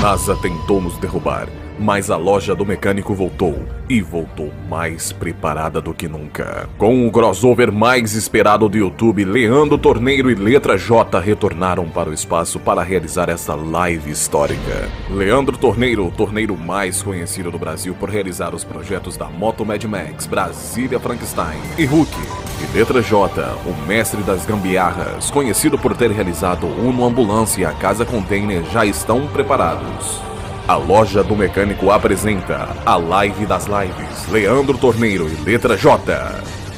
NASA tentou nos derrubar, mas a loja do mecânico voltou e voltou mais preparada do que nunca. Com o crossover mais esperado do YouTube, Leandro Torneiro e Letra J retornaram para o espaço para realizar essa live histórica. Leandro Torneiro, o torneiro mais conhecido do Brasil por realizar os projetos da Moto Mad Max, Brasília Frankenstein e Hulk. E Letra J, o mestre das gambiarras, conhecido por ter realizado Uno Ambulância e a Casa Container, já estão preparados. A loja do mecânico apresenta a live das lives. Leandro Torneiro e Letra J.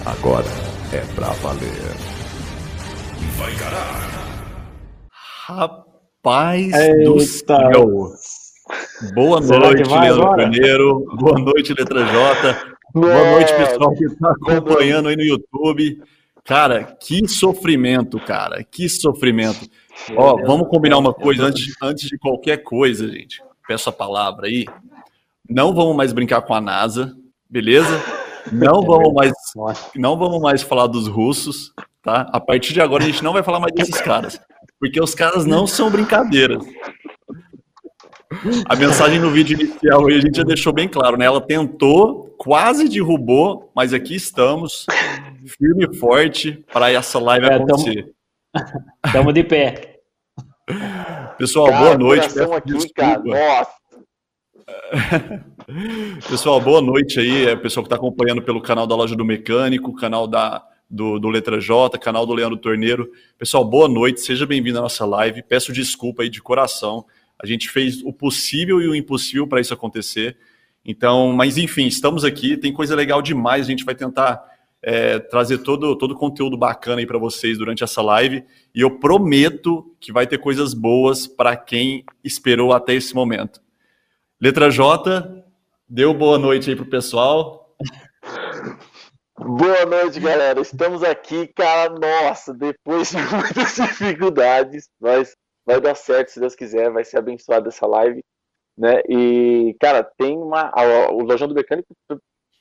Agora é pra valer. Vai caralho. Rapaz Eita. do céu. Boa noite, Leandro? Torneiro. Boa noite, Letra J. Boa noite, pessoal que está acompanhando aí no YouTube. Cara, que sofrimento, cara. Que sofrimento. Ó, vamos combinar uma coisa antes, antes de qualquer coisa, gente. Peço a palavra aí. Não vamos mais brincar com a NASA, beleza? Não vamos mais, não vamos mais falar dos russos, tá? A partir de agora a gente não vai falar mais desses caras, porque os caras não são brincadeiras. A mensagem no vídeo inicial aí a gente já deixou bem claro, né? Ela tentou, quase derrubou, mas aqui estamos, firme e forte para essa live É, acontecer. Tamo de pé. Pessoal, Cara, boa noite. aqui, cara. Nossa. Pessoal, boa noite aí. É o pessoal que está acompanhando pelo canal da Loja do Mecânico, canal da, do, do Letra J, canal do Leandro Torneiro. Pessoal, boa noite. Seja bem-vindo à nossa live. Peço desculpa aí de coração. A gente fez o possível e o impossível para isso acontecer. Então, mas enfim, estamos aqui. Tem coisa legal demais. A gente vai tentar é, trazer todo todo conteúdo bacana aí para vocês durante essa live. E eu prometo que vai ter coisas boas para quem esperou até esse momento. Letra J, deu boa noite aí pro pessoal. Boa noite, galera. Estamos aqui, cara. Nossa, depois de muitas dificuldades, mas vai dar certo se Deus quiser. Vai ser abençoada essa live, né? E, cara, tem uma. a- o Lojão do Mecânico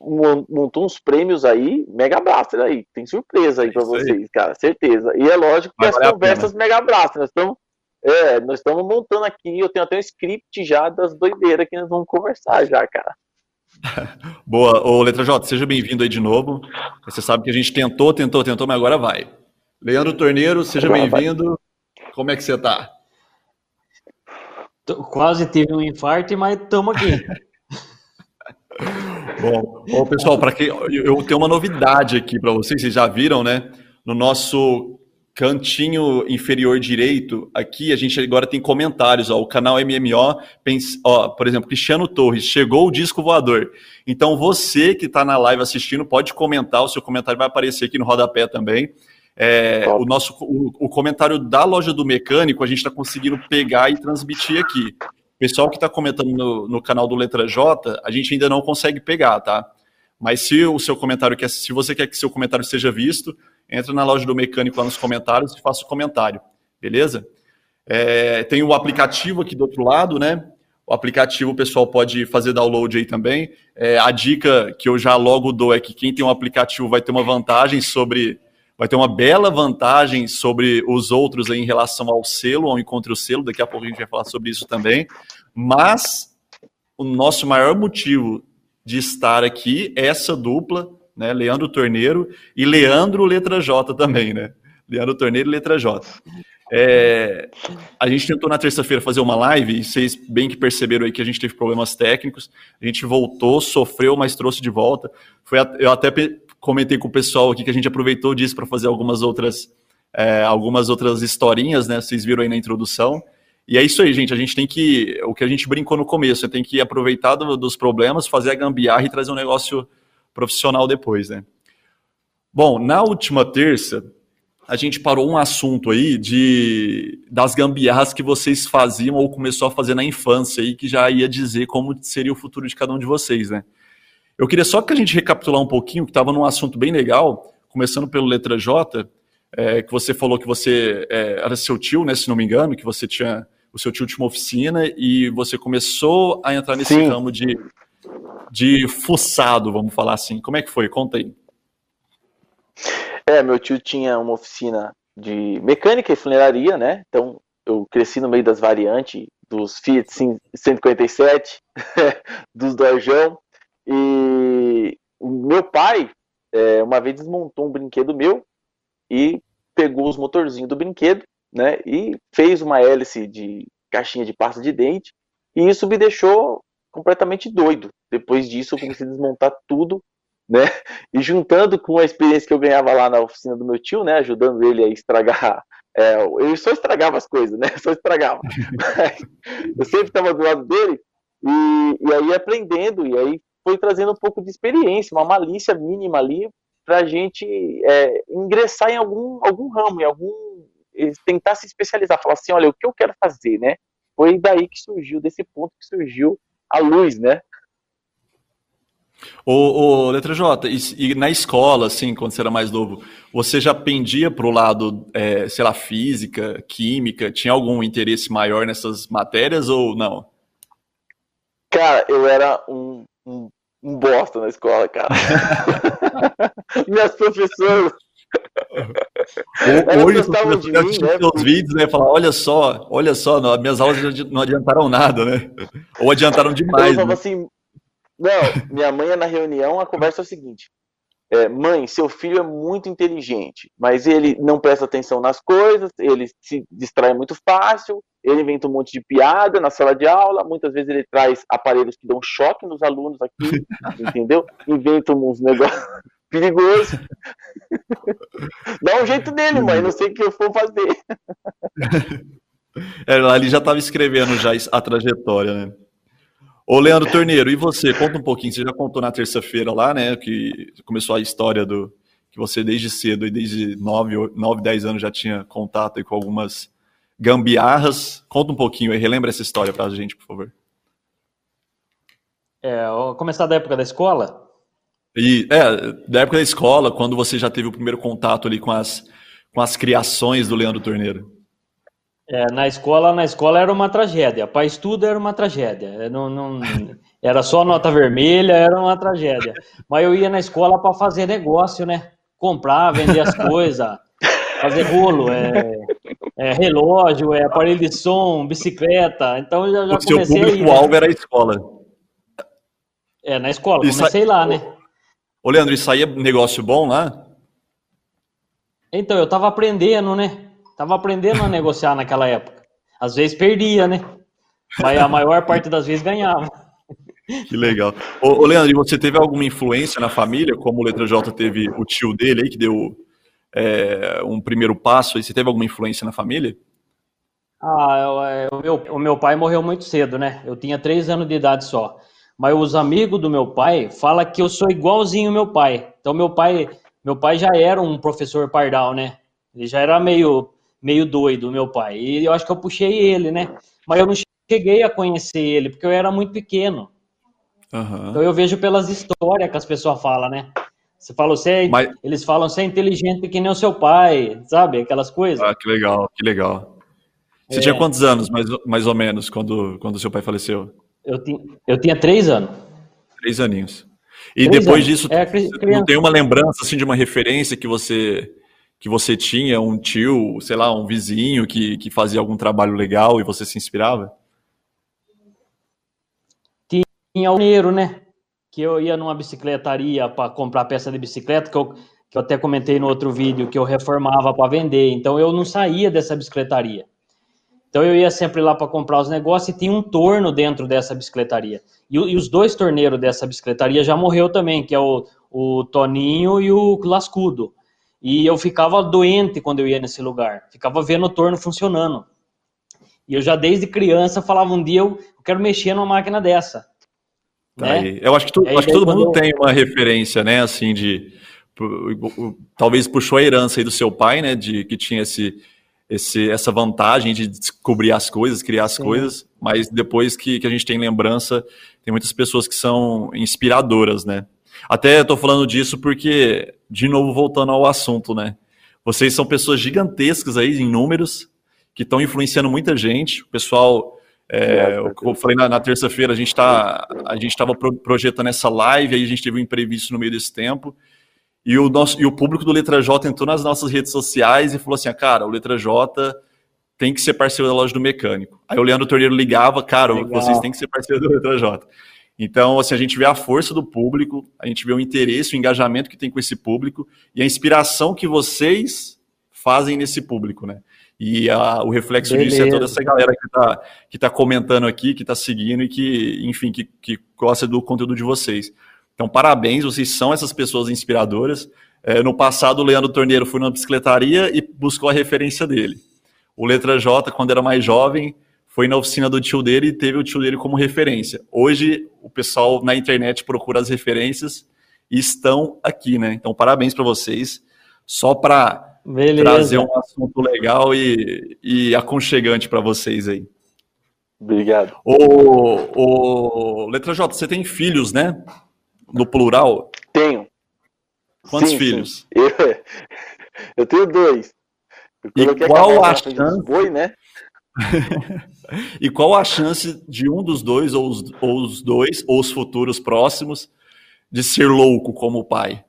mon- montou uns prêmios aí, Mega Blaster aí. Tem surpresa aí É pra isso aí. vocês, cara. Certeza. E é lógico que as conversas Mega Blaster. Nós estamos. É, nós estamos montando aqui. Eu tenho até um script já das doideiras que nós vamos conversar já, cara. Boa, ô Letra J, seja bem-vindo aí de novo. Você sabe que a gente tentou, tentou, tentou, mas agora vai. Leandro Torneiro, seja bem-vindo. Como é que você tá? Quase tive um infarto, mas estamos aqui. Bom, ô, pessoal, para quem eu tenho uma novidade aqui para vocês, vocês já viram, né? No nosso cantinho inferior direito, aqui a gente agora tem comentários, ó, o canal MMO, pens- ó, por exemplo, Cristiano Torres, chegou o disco voador. Então você que está na live assistindo pode comentar, o seu comentário vai aparecer aqui no rodapé também. É, o nosso o, o comentário da loja do mecânico a gente está conseguindo pegar e transmitir aqui. O pessoal que está comentando no, no canal do Letra J, a gente ainda não consegue pegar, tá? Mas se o seu comentário quer, se você quer que seu comentário seja visto, entra na loja do mecânico lá nos comentários e faça o comentário, beleza? É, tem o aplicativo aqui do outro lado, né? O aplicativo o pessoal pode fazer download aí também. É, a dica que eu já logo dou é que quem tem um aplicativo vai ter uma vantagem sobre. Vai ter uma bela vantagem sobre os outros em relação ao selo, ao encontro selo. Daqui a pouco a gente vai falar sobre isso também. Mas o nosso maior motivo de estar aqui é essa dupla, né? Leandro Torneiro e Leandro Letra J também, né? Leandro Torneiro e Letra J. É, a gente tentou na terça-feira fazer uma live e vocês bem que perceberam aí que a gente teve problemas técnicos. A gente voltou, sofreu, mas trouxe de volta. Foi, eu até comentei com o pessoal aqui que a gente aproveitou disso para fazer algumas outras, é, algumas outras historinhas, né? Vocês viram aí na introdução. E é isso aí, gente. A gente tem que. O que a gente brincou no começo, tem que aproveitar do- dos problemas, fazer a gambiarra e trazer um negócio profissional depois, né? Bom, na última terça, a gente parou um assunto aí de das gambiarras que vocês faziam ou começou a fazer na infância aí, que já ia dizer como seria o futuro de cada um de vocês, né? Eu queria só que a gente recapitular um pouquinho, que estava num assunto bem legal, começando pelo letra J, é, que você falou que você é, era seu tio, né, se não me engano, que você tinha o seu tio tinha uma oficina e você começou a entrar nesse Sim. ramo de, de fuçado, vamos falar assim. Como é que foi? Conta aí. É, meu tio tinha uma oficina de mecânica e funilaria, né? Então eu cresci no meio das variantes dos Fiat 157, dos Dojão. E o meu pai, é, uma vez desmontou um brinquedo meu e pegou os motorzinhos do brinquedo, né? E fez uma hélice de caixinha de pasta de dente. E isso me deixou completamente doido. Depois disso, eu comecei a desmontar tudo, né? E juntando com a experiência que eu ganhava lá na oficina do meu tio, né? Ajudando ele a estragar. É, ele só estragava as coisas, né? Só estragava. eu sempre estava do lado dele e, e aí aprendendo, e aí foi trazendo um pouco de experiência, uma malícia mínima ali para a gente é, ingressar em algum, algum ramo, em algum tentar se especializar, falar assim, olha, o que eu quero fazer, né? Foi daí que surgiu, desse ponto que surgiu a luz, né? Ô, ô Letra J, e, e, na escola, assim, quando você era mais novo, você já pendia para o lado, é, sei lá, física, química? Tinha algum interesse maior nessas matérias ou não? Cara, eu era um, um, um bosta na escola, cara. Minhas professoras. Hoje, os professores né? os vídeos, né? Falar, olha só, olha só, minhas aulas não adiantaram nada, né? Ou adiantaram demais. Eu falava né? assim, não, minha mãe na reunião, a conversa é o seguinte: é, mãe, seu filho é muito inteligente, mas ele não presta atenção nas coisas, ele se distrai muito fácil, ele inventa um monte de piada na sala de aula, muitas vezes ele traz aparelhos que dão choque nos alunos aqui, entendeu? Inventa uns negócios perigosos. Dá um jeito dele, mãe, não sei o que eu for fazer. É, ali já estava escrevendo já a trajetória, né? Ô, Leandro Torneiro, e você? Conta um pouquinho. Você já contou na terça-feira lá, né? Que começou a história do. Que você desde cedo, e desde 9, 9 10 anos já tinha contato com algumas gambiarras. Conta um pouquinho aí, relembra essa história pra gente, por favor. É, começar da época da escola? E, é, da época da escola, quando você já teve o primeiro contato ali com as, com as criações do Leandro Torneiro. É, na escola, na escola era uma tragédia. Para estudo era uma tragédia. É, não, não, era só nota vermelha, era uma tragédia. Mas eu ia na escola para fazer negócio, né? Comprar, vender as coisas, fazer bolo, é, é, relógio, é aparelho de som, bicicleta. Então eu já, já o comecei seu público-alvo né? era a escola. É, na escola, comecei lá, né? Ô, Leandro, isso aí é negócio bom lá? Então, eu tava aprendendo, né? Tava aprendendo a negociar naquela época. Às vezes perdia, né? Mas a maior parte das vezes ganhava. Que legal. Ô, ô Leandro, e você teve alguma influência na família? Como o Letra J teve o tio dele aí, que deu é, um primeiro passo, aí você teve alguma influência na família? Ah, eu, é, o, meu, o meu pai morreu muito cedo, né? Eu tinha três anos de idade só. Mas os amigos do meu pai falam que eu sou igualzinho meu pai. Então meu pai, meu pai já era um professor pardal, né? Ele já era meio meio doido, meu pai. E eu acho que eu puxei ele, né? Mas eu não cheguei a conhecer ele, porque eu era muito pequeno. Uhum. Então eu vejo pelas histórias que as pessoas falam, né? Você fala, você é, Mas... eles falam, você é inteligente que nem o seu pai, sabe? Aquelas coisas. Ah, que legal, que legal. Você é. tinha quantos anos, mais, mais ou menos, quando, quando seu pai faleceu? Eu, tinha, eu tinha três anos. Três aninhos. E três depois anos. disso, é, não tem uma lembrança, assim, de uma referência que você que você tinha um tio, sei lá, um vizinho que, que fazia algum trabalho legal e você se inspirava? Tinha o dinheiro, né? Que eu ia numa bicicletaria para comprar peça de bicicleta, que eu, que eu até comentei no outro vídeo, que eu reformava para vender. Então eu não saía dessa bicicletaria. Então eu ia sempre lá para comprar os negócios e tinha um torno dentro dessa bicicletaria. E, e, os dois torneiros dessa bicicletaria já morreu também, que é o, o Toninho e o Lascudo. E eu ficava doente quando eu ia nesse lugar, ficava vendo o torno funcionando. E eu já desde criança falava um dia eu quero mexer numa máquina dessa. Tá né? Eu acho que, tu, acho que todo mundo eu... tem uma referência, né, assim, de talvez puxou a herança aí do seu pai, né, de que tinha esse, esse essa vantagem de descobrir as coisas, criar as Sim. coisas, mas depois que, que a gente tem lembrança, tem muitas pessoas que são inspiradoras, né? Até estou falando disso porque, de novo, voltando ao assunto, né? Vocês são pessoas gigantescas aí em números, que estão influenciando muita gente. O pessoal, é, eu falei na, na terça-feira, a gente tá, a gente estava pro, projetando essa live, aí a gente teve um imprevisto no meio desse tempo. E o, nosso, e o público do Letra J entrou nas nossas redes sociais e falou assim: ah, cara, o Letra J tem que ser parceiro da loja do mecânico. Aí o Leandro Torneiro ligava, cara, Legal. vocês têm que ser parceiro do Letra J. Então, assim, a gente vê a força do público, a gente vê o interesse, o engajamento que tem com esse público e a inspiração que vocês fazem nesse público, né? E a, o reflexo Beleza. disso é toda essa galera que está que tá comentando aqui, que está seguindo e que, enfim, que, que gosta do conteúdo de vocês. Então, parabéns, vocês são essas pessoas inspiradoras. É, no passado, o Leandro Torneiro foi na bicicletaria e buscou a referência dele. O Letra J, quando era mais jovem, foi na oficina do tio dele e teve o tio dele como referência. Hoje, o pessoal na internet procura as referências e estão aqui, né? Então, parabéns para vocês. Só para trazer um assunto legal e, e aconchegante para vocês aí. Obrigado. O, o Letra J, você tem filhos, né? No plural? Tenho. Quantos sim, filhos? Sim. Eu, eu, tenho dois. Eu e qual a chance? Boi, né? e qual a chance de um dos dois, ou os, ou os dois, ou os futuros próximos, de ser louco como o pai?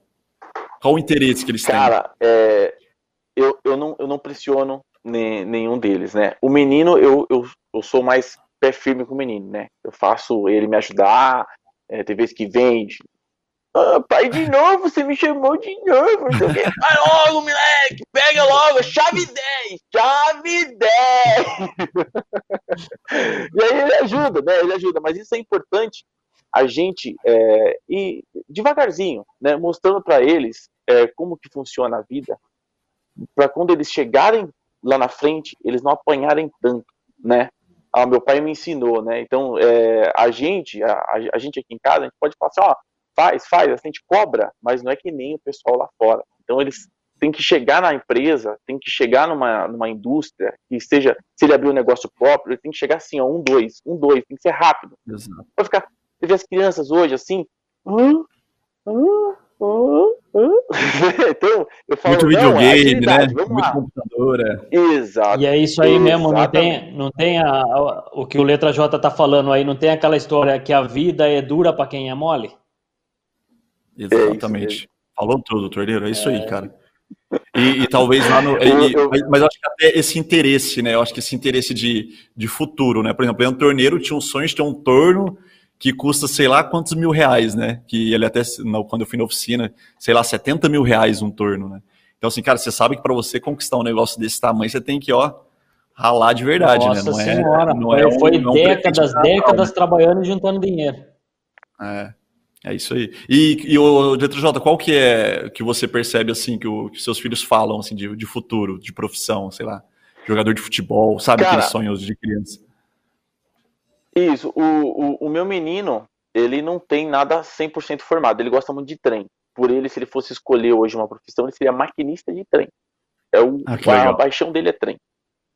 Qual o interesse que eles têm? Cara, é, eu, eu, não, eu não pressiono nenhum deles, né? O menino, eu, eu, eu sou mais pé firme com o menino, né? Eu faço ele me ajudar, é, tem vezes que vem, ah, pai, de novo, você me chamou de novo. Vai logo, moleque, pega logo, chave 10, chave 10. e aí ele ajuda, né? Ele ajuda, mas isso é importante a gente é, ir devagarzinho, né? Mostrando para eles é, como que funciona a vida, para quando eles chegarem lá na frente, eles não apanharem tanto, né? Ah, meu pai me ensinou, né? Então, é, a gente, a, a, gente aqui em casa, a gente pode falar assim, ó, faz, faz, a gente cobra, mas não é que nem o pessoal lá fora. Então eles têm que chegar na empresa, tem que chegar numa, numa indústria, que seja, se ele abrir um negócio próprio, ele tem que chegar assim, ó, um, dois, um, dois, tem que ser rápido. Exato. Pode ficar, você vê as crianças hoje assim, hum, hum, hum, hum. então, eu falo, muito videogame, né? Muito lá. computador, é. Exato. E é isso aí mesmo, não tem, não tem a, a, o que o Letra J tá falando aí, não tem aquela história que a vida é dura para quem é mole? Exatamente. É Falou tudo, Torneiro. É isso é. aí, cara. E, e, talvez lá no. E, mas acho que até esse interesse, né? Eu acho que esse interesse de, de futuro, né? Por exemplo, o Torneiro tinha um sonho de ter um torno que custa sei lá quantos mil reais, né? Que ele até, quando eu fui na oficina, sei lá, 70 mil reais um torno, né? Então, assim, cara, você sabe que para você conquistar um negócio desse tamanho, você tem que, ó, ralar de verdade, Nossa né? Não é, senhora, não é, foi, foi um, décadas, décadas trabalhando e juntando dinheiro. É. É isso aí. E, e o DTJ, qual que é que você percebe assim que, o, que seus filhos falam assim de, de futuro, de profissão, sei lá, jogador de futebol, sabe Cara, aqueles sonhos de criança? Isso. O, o, o meu menino, ele não tem nada 100% formado. Ele gosta muito de trem. Por ele, se ele fosse escolher hoje uma profissão, ele seria maquinista de trem. É o, ah, a paixão dele é trem.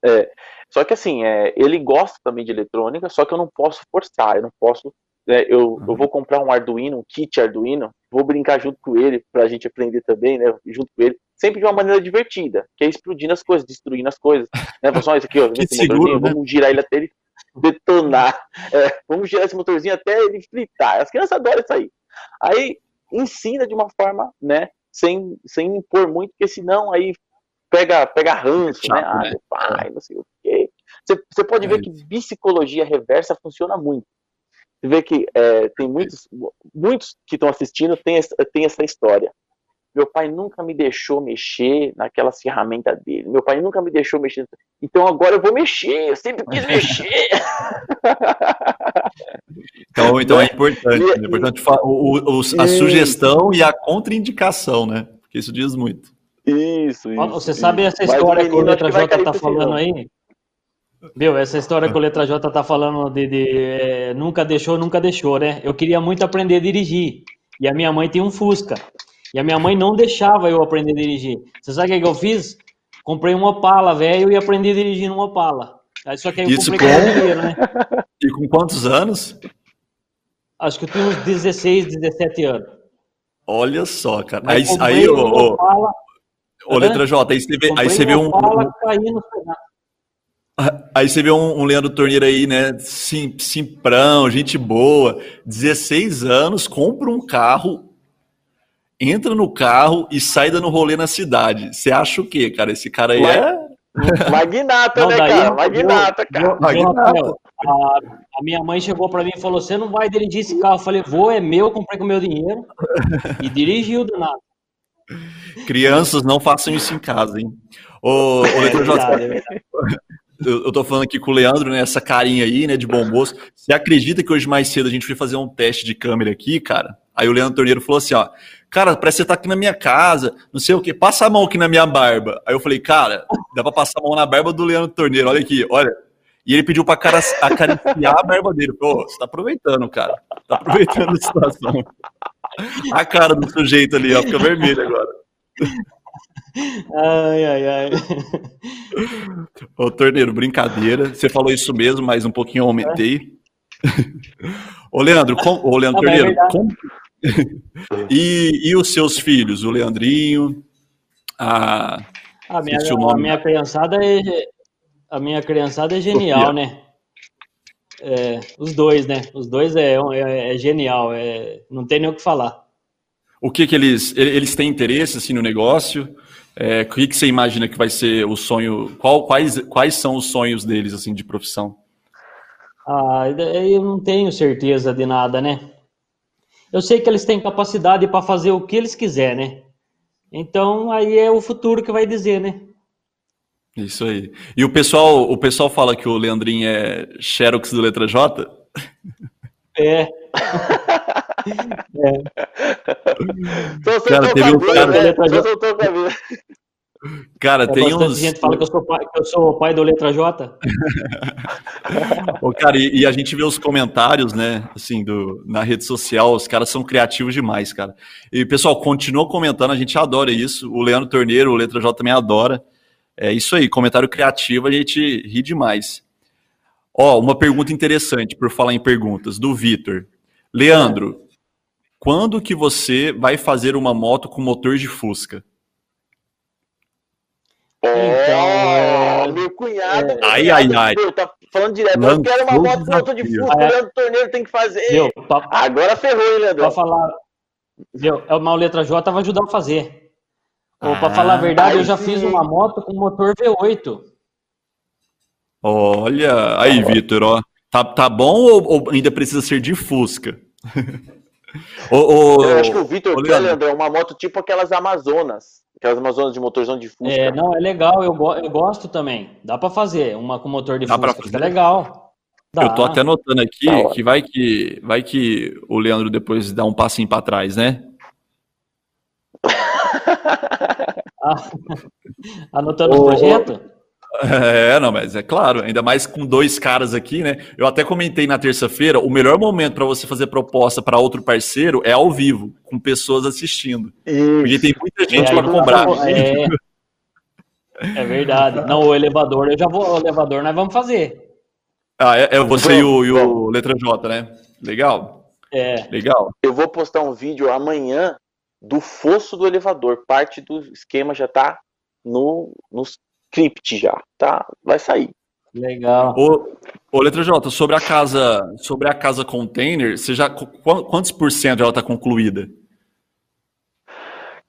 É, só que assim, é, ele gosta também de eletrônica, só que eu não posso forçar, eu não posso né, eu, uhum. eu vou comprar um Arduino, um kit Arduino, vou brincar junto com ele, para a gente aprender também, né, junto com ele, sempre de uma maneira divertida, que é explodindo as coisas, destruindo as coisas. Né, só isso aqui, ó, esse seguro, né? vamos girar ele até ele detonar, é, vamos girar esse motorzinho até ele fritar. As crianças adoram isso aí. Aí ensina de uma forma, né, sem, sem impor muito, porque senão aí pega, pega ranço, é né? Ah, né? pai, não sei o quê. Você, você pode é ver isso. que psicologia reversa funciona muito. Você vê que é, tem muitos, muitos que estão assistindo tem, tem essa história. Meu pai nunca me deixou mexer naquela ferramenta dele. Meu pai nunca me deixou mexer. Então agora eu vou mexer. Eu sempre quis mexer. Então, então é importante. É importante o, o, a sugestão e a contraindicação, né? Porque isso diz muito. Isso, isso. Você sabe essa história que o Letra J está falando aí? Viu, essa história que o Letra J tá falando de, de é, nunca deixou, nunca deixou, né? Eu queria muito aprender a dirigir. E a minha mãe tem um Fusca. E a minha mãe não deixava eu aprender a dirigir. Você sabe o que, eu fiz? Comprei uma Opala, velho, e aprendi a dirigir numa Opala. Só que aí eu Isso comprei com... dinheiro, né? E com quantos anos? Acho que eu tinha uns 16, 17 anos. Olha só, cara. Aí, aí, ô, ô, Letra J, aí você vê, aí você vê um. Opala caindo Aí você vê um, um Leandro Torneiro aí, né? Sim, simprão, gente boa, 16 anos, compra um carro, entra no carro e sai dando rolê na cidade. Você acha o quê, cara? Esse cara aí é. Magnata, Não, né, cara? eu- Magnata, cara. Magnata. A, a minha mãe chegou pra mim e falou: Você não vai dirigir esse carro? Eu falei: Vou, é meu, comprei com meu dinheiro. E dirigiu do nada. Crianças, não façam isso em casa, hein? Ô, ô É verdade, é verdade. Eu, eu tô falando aqui com o Leandro, né? Essa carinha aí, né, de bom moço. Você acredita que hoje mais cedo a gente foi fazer um teste de câmera aqui, cara? Aí o Leandro Torneiro falou assim, ó, cara, parece que você tá aqui na minha casa, não sei o quê, passa a mão aqui na minha barba. Aí eu falei, cara, dá pra passar a mão na barba do Leandro Torneiro, olha aqui, olha. E ele pediu pra cara, acariciar a barba dele. Pô, você tá aproveitando, cara. Tá aproveitando a situação. A cara do sujeito ali, ó, fica vermelha agora. Ai, ai, ai. Ô, Torneiro, brincadeira. Você falou isso mesmo, mas um pouquinho eu aumentei. Ô, Leandro, com... Ô, Leandro Ah, é Torneiro, verdade. como- e, e os seus filhos? O Leandrinho, a... A minha, a minha criançada é. A minha criançada é genial, né? É, os dois, né? Os dois é, é, é genial, é, não tem nem o que falar. o que que eles... Eles têm interesse, assim, no negócio? É, o que que você imagina que vai ser o sonho... Qual, quais, quais são os sonhos deles, assim, de profissão? Ah, eu não tenho certeza de nada, né? Eu sei que eles têm capacidade para fazer o que eles quiserem, né? Então aí é o futuro que vai dizer, né? Isso aí. E o pessoal, o pessoal fala que o Leandrinho é Xerox do Letra J? É, Só Cara, teve um cabelo, cara- né? Só soltou. Cara, é tem uns... gente fala que eu sou pai, eu sou o pai do letra J. Ô, cara, e, e a gente vê os comentários, né, assim, do, na rede social, os caras são criativos demais, cara. E, pessoal, continua comentando, a gente adora isso. O Leandro Torneiro, o Letra J também adora. É isso aí, comentário criativo, a gente ri demais. Ó, uma pergunta interessante, por falar em perguntas, do Vitor. Leandro, quando que você vai fazer uma moto com motor de Fusca? Então, é- meu cunhado. Ai, meu ai, cunhado, ai. meu, tá falando direto. Lançou eu quero uma o moto pronta de desafio. Fusca. Ah, é. O Leandro Torneiro tem que fazer. Viu? Pra, Agora ferrou, hein, Leandro? pra falar. Viu? É uma letra J vai ajudar a fazer. Ou pra Ah, falar a verdade, eu já sim. fiz uma moto com motor V8. Olha, aí, Vitor, ó. Tá, tá bom ou, ou ainda precisa ser de Fusca? Ô, ô, Eu acho que o Vitor quer, Leandro. É uma moto tipo aquelas Amazonas. Aquelas Amazonas de motorzão de Fusca. É, não, é legal, eu, go- eu gosto também. Dá pra fazer uma com motor de Dá Fusca, fica fazer? legal. Dá. Eu tô até anotando aqui hora. que vai que vai que o Leandro depois dá um passinho pra trás, né? Ah, Anotando o ô, projeto? É, não, mas é claro, ainda mais com dois caras aqui, né? Eu até comentei na terça-feira, o melhor momento pra você fazer proposta pra outro parceiro é ao vivo, com pessoas assistindo. Porque tem muita gente É, pra aí cobrar. não- É, é verdade. Não, o elevador, eu já vou. O elevador nós vamos fazer. Ah, é, é você e o, e o. Letra J, né? Legal, É. legal. Eu vou postar um vídeo amanhã do fosso do elevador. Parte do esquema já tá no, no script já, tá? Vai sair. Legal. Ô, ô, Letra J, sobre a casa, sobre a casa container, você já qu- quantos por cento ela tá concluída?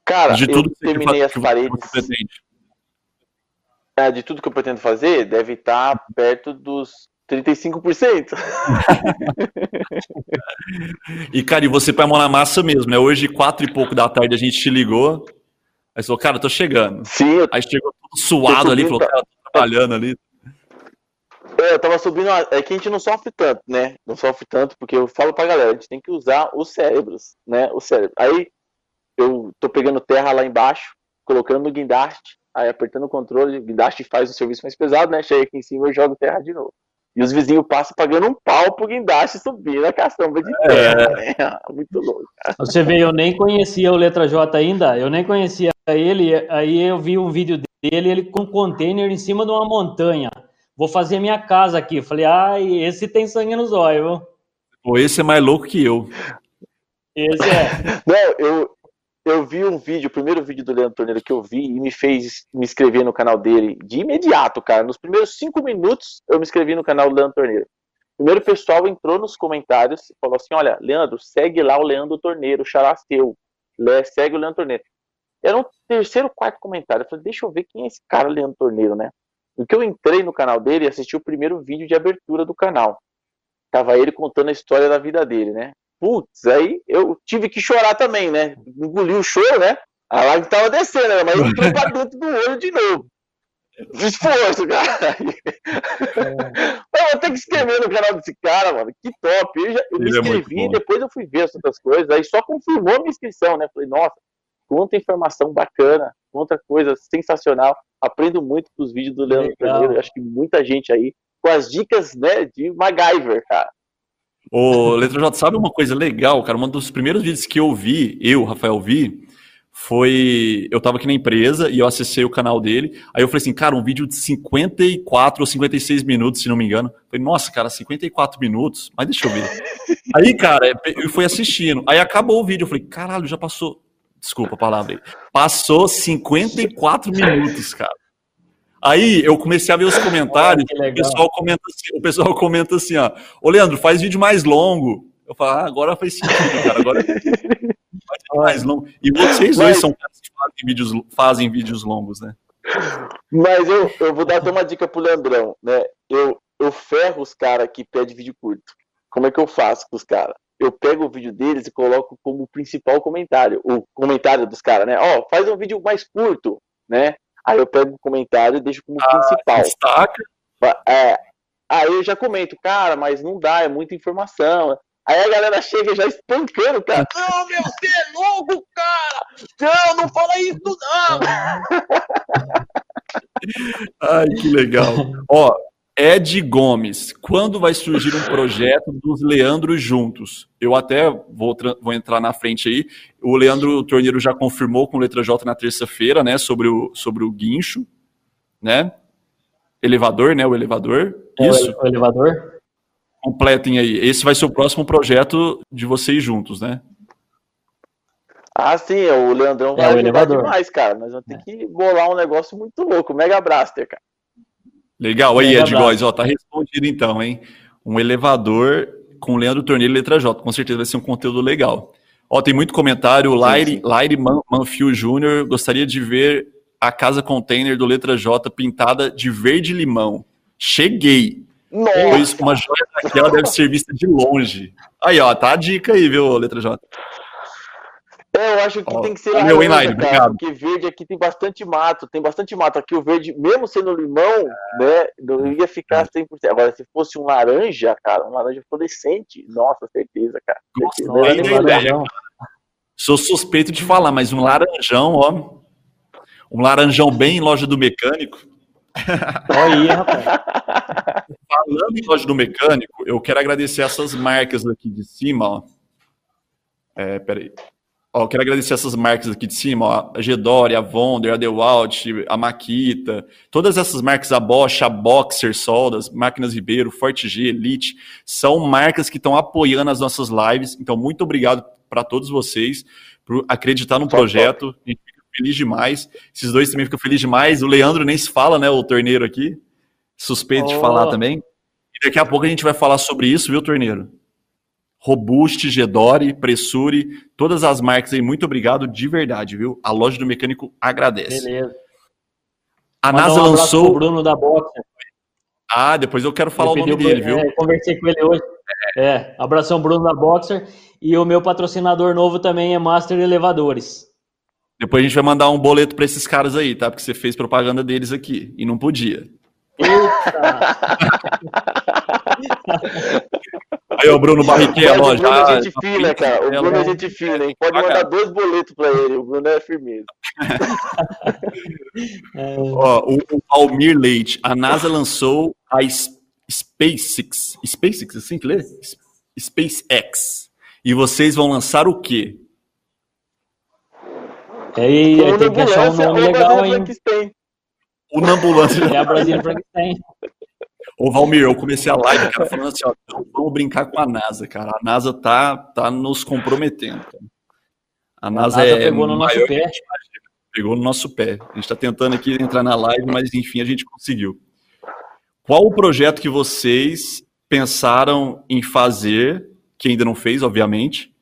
Cara, De tudo eu terminei que as você paredes. é, de tudo que eu pretendo fazer, deve estar perto dos 35%. E, cara, e você põe a mão na massa mesmo, né? Hoje, quatro e pouco da tarde, a gente te ligou. Aí você falou, cara, eu tô chegando. Sim, eu, Aí chegou todo suado ali, falou, cara, tô trabalhando ali. eu tava subindo. a- É que a gente não sofre tanto, né? Não sofre tanto, porque eu falo pra galera, a gente tem que usar os cérebros, né? O cérebro. Aí eu tô pegando terra lá embaixo, colocando no guindaste, aí apertando o controle, o guindaste faz o serviço mais pesado, né? Chega aqui em cima eu jogo terra de novo. E os vizinhos passam pagando um pau pro guindaste subir na caçamba de terra, né? Muito louco. Você vê, eu nem conhecia o Letra J ainda, eu nem conhecia ele, aí eu vi um vídeo dele, ele com um container em cima de uma montanha. Vou fazer minha casa aqui. Eu Falei, ai, esse tem sangue nos olhos, viu? Pô, esse é mais louco que eu. Esse é. Não, eu, eu vi um vídeo, o primeiro vídeo do Leandro Torneiro que eu vi e me fez me inscrever no canal dele de imediato, cara. Nos primeiros cinco minutos eu me inscrevi no canal do Leandro Torneiro. Primeiro o pessoal entrou nos comentários e falou assim: Olha, Leandro, segue lá o Leandro Torneiro, xará seu. Le- Segue o Leandro Torneiro. Era um terceiro, quarto comentário. Eu falei: Deixa eu ver quem é esse cara, Leandro Torneiro, né? O que eu entrei no canal dele e assisti o primeiro vídeo de abertura do canal. Tava ele contando a história da vida dele, né? Putz, aí eu tive que chorar também, né? Engoli o choro, né? A lágrima tava descendo, né? mas entrou pra dentro do olho de novo. Esforço, cara. É. Eu vou ter que escrever no canal desse cara, mano. Que top. Eu, já, eu me inscrevi, é depois eu fui ver as outras coisas. Aí só confirmou a minha inscrição, né? Falei, nossa, quanta informação bacana, quanta coisa sensacional. Aprendo muito com os vídeos do Leandro Carneiro. Acho que muita gente aí com as dicas, né, de MacGyver, cara. Ô, Letra J, sabe uma coisa legal, cara? Um dos primeiros vídeos que eu vi, eu, Rafael, vi, foi. Eu tava aqui na empresa e eu acessei o canal dele. Aí eu falei assim, cara, um vídeo de 54 ou 56 minutos, se não me engano. Eu falei, nossa, cara, 54 minutos, mas deixa eu ver. aí, cara, eu fui assistindo. Aí acabou o vídeo. Eu falei, caralho, já passou. Desculpa a palavra aí. Passou 54 minutos, cara. Aí eu comecei a ver os comentários, oh, o, pessoal comenta assim, o pessoal comenta assim, ó, ô Leandro, faz vídeo mais longo. Eu falo, ah, agora faz sentido, cara, agora faz vídeo mais longo. E vocês dois são caras que fazem vídeos, fazem vídeos longos, né? Mas eu, eu vou dar até uma dica pro Leandrão, né? Eu, eu ferro os caras que pedem vídeo curto. Como é que eu faço com os caras? Eu pego o vídeo deles e coloco como principal comentário, o comentário dos caras, né? Ó, oh, faz um vídeo mais curto, né? Aí eu pego o comentário e deixo como ah, principal. Destaca. É, aí eu já comento, cara, mas não dá, é muita informação. Aí a galera chega já espancando, cara. Não, meu, você é louco, cara! Não, não fala isso, não! Ai, que legal. Ó, Ed Gomes, quando vai surgir um projeto dos Leandros juntos? Eu até vou, vou entrar na frente aí. O Leandro Torneiro já confirmou com letra J na terça-feira, né, sobre o, sobre o guincho, né? Elevador, né? O elevador. É, Isso. O elevador. Completem aí. Esse vai ser o próximo projeto de vocês juntos, né? Ah, sim, o Leandrão vai é, o elevador. demais, cara. Nós vamos ter é. que bolar um negócio muito louco, Mega Blaster, cara. Legal, aí, Ed Góes, ó, tá respondido então, hein? Um elevador com Leandro Torneiro e Letra J, com certeza vai ser um conteúdo legal. Ó, tem muito comentário, Laire, Laire Man, Manfio Júnior, gostaria de ver a casa container do Letra J pintada de verde limão. Cheguei! Nossa. Pois uma joia daquela deve ser vista de longe. Aí, ó, tá a dica aí, viu, Letra J? É, eu acho que tem que ser meu laranja, cara, porque verde aqui tem bastante mato, tem bastante mato. Aqui o verde, mesmo sendo limão, né, não ia ficar 100%. Agora, se fosse um laranja, cara, um laranja fluorescente, nossa, certeza, cara. Nossa, Sou suspeito de falar, mas um laranjão, ó, um laranjão bem em loja do mecânico. Olha aí, rapaz. Falando em loja do mecânico, eu quero agradecer essas marcas aqui de cima, ó. É, peraí. Ó, quero agradecer essas marcas aqui de cima, ó, a Gedore, a Vonder, a DeWalt, a Makita, todas essas marcas, a Bosch, a Boxer, Soldas, Máquinas Ribeiro, Forte G, Elite, são marcas que estão apoiando as nossas lives. Então, muito obrigado para todos vocês por acreditar no projeto. A gente fica feliz demais. Esses dois também ficam felizes demais. O Leandro nem se fala, né, o torneiro aqui. Suspeito oh. de falar também. E daqui a pouco a gente vai falar sobre isso, viu, torneiro? Robust, Gedore, Pressure, todas as marcas aí, muito obrigado de verdade, viu? A loja do mecânico agradece. Beleza. A NASA um lançou. O Bruno da Boxer. Ah, depois eu quero falar o nome dele, viu? É, conversei com ele hoje. É. é, abração Bruno da Boxer. E o meu patrocinador novo também é Master Elevadores. Depois a gente vai mandar um boleto para esses caras aí, tá? Porque você fez propaganda deles aqui e não podia. Eita! Aí o Bruno Barrichello, ó, já. O Bruno é gente fina, cara. O Bruno é gente fina, hein? Pode mandar dois boletos pra ele. O Bruno é firmeza. ó, o, o Almir Leite. A NASA lançou a SpaceX. SpaceX, assim que lê? SpaceX. E vocês vão lançar o quê? É, e aí, tem que achar um nome legal, hein? O Nambulância. É a Brasília Frankenstein. Ô, Valmir, eu comecei a live, cara, falando assim, ó, vamos brincar com a NASA, cara. A NASA tá, tá nos comprometendo. Cara. A NASA, a NASA é pegou no nosso pé. Pegou no nosso pé. A gente está tentando aqui entrar na live, mas enfim, a gente conseguiu. Qual o projeto que vocês pensaram em fazer, que ainda não fez, obviamente,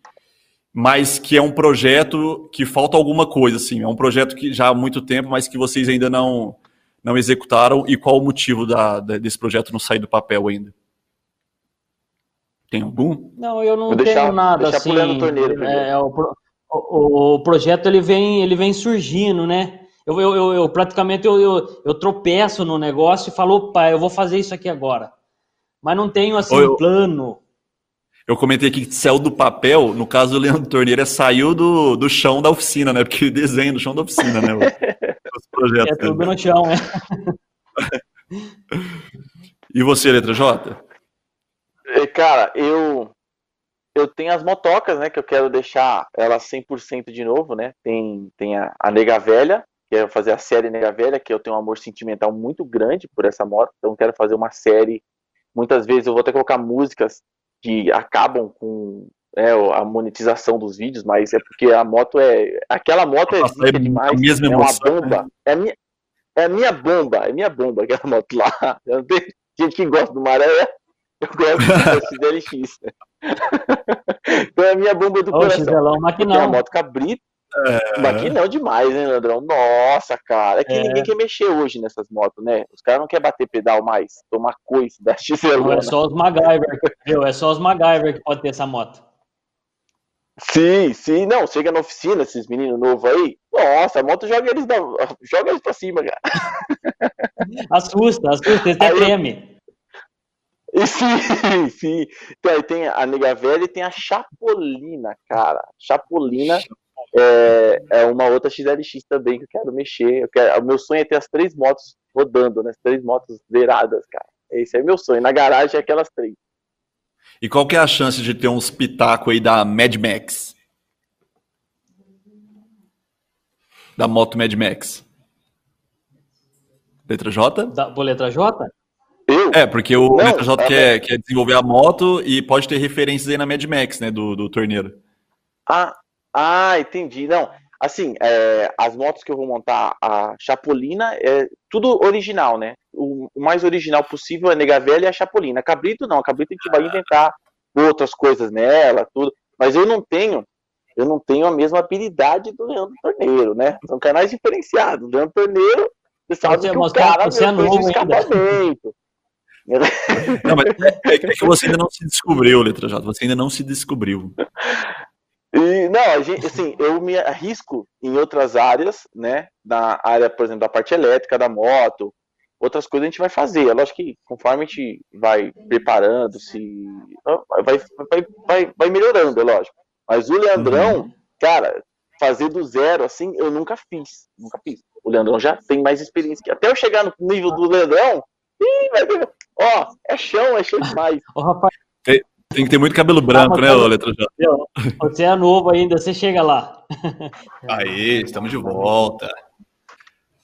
mas que é um projeto que falta alguma coisa, assim, é um projeto que já há muito tempo, mas que vocês ainda não não executaram e qual o motivo da, da, desse projeto não sair do papel ainda? Tem algum? Não, eu não Vou tenho deixar, nada deixar assim. Torneiro, é, é, o, o, o, projeto ele vem, ele vem surgindo, né? Eu, eu, eu, eu praticamente eu, eu, eu, tropeço no negócio e falo, opa, eu vou fazer isso aqui agora. Mas não tenho assim um plano. Eu comentei aqui que saiu do papel, no caso do Leandro Torneira, saiu do, do chão da oficina, né? Porque desenho do chão da oficina, né? Os projetos, é tudo no chão, né? e você, letra J? É, cara, eu eu tenho as motocas, né, que eu quero deixar elas 100% de novo, né? Tem tem a, a Nega Velha, que é fazer a série Nega Velha, que eu tenho um amor sentimental muito grande por essa moto, então quero fazer uma série. Muitas vezes eu vou até colocar músicas que acabam com é, a monetização dos vídeos, mas é porque a moto é. Aquela moto é, é demais. É uma bomba. É a, minha, é a minha bomba, é a minha bomba aquela moto lá. Eu tenho gente que gosta do maré, eu gosto do XLX. então é a minha bomba do Ô, coração. Maquinão. É a moto cabrito. É. Maquinão demais, né, Leandrão? Nossa, cara. É que é. ninguém quer mexer hoje nessas motos, né? Os caras não querem bater pedal mais, tomar coice da. Não, é só os MacGyver, viu? É só os MacGyver que pode ter essa moto. Sim, sim, não, chega na oficina, esses meninos novos aí, nossa, a moto joga eles, da, joga eles pra cima, cara. Assusta, assusta, eles até treme. Sim, sim. Então, aí tem a Nega Velha e tem a Chapolina, cara. Chapolina é, é uma outra XLX também que eu quero mexer. Eu quero, o meu sonho é ter as três motos rodando, né? As três motos zeradas, cara. Esse é meu sonho. Na garagem é aquelas três. E qual que é a chance de ter uns pitaco aí da Mad Max? Da moto Mad Max. Letra J? Da, letra J? Eu? É, porque o Não, Letra J é quer, quer desenvolver a moto e pode ter referências aí na Mad Max, né, do, do torneiro. Ah, ah, entendi. Não, assim, é, as motos que eu vou montar, a Chapolina, é tudo original, né? O, o mais original possível é a Nega Velha e a Chapolina. Cabrito não, a Cabrito a gente vai inventar outras coisas nela, tudo. Mas eu não tenho, eu não tenho a mesma habilidade do Leandro Torneiro, né? São canais diferenciados. O Leandro Torneiro, você sabe você que o cara você é novo escapamento. Não, mas é, é, que você ainda não se descobriu, Letra J. Você ainda não se descobriu. E, não, a gente, assim, eu me arrisco em outras áreas, né? Na área, por exemplo, da parte elétrica da moto, outras coisas a gente vai fazer. É lógico que conforme a gente vai preparando, se vai, vai, vai, vai melhorando, é lógico. Mas o Leandrão, uhum. cara, fazer do zero, assim, eu nunca fiz. Nunca fiz. O Leandrão já tem mais experiência. Até eu chegar no nível do Leandrão, ih, vai ver. Ó, é chão, é cheio demais. Ô, rapaz, tem que ter muito cabelo branco, ah, né, ô Letra J? Você é novo ainda, você chega lá. Aí, estamos de volta.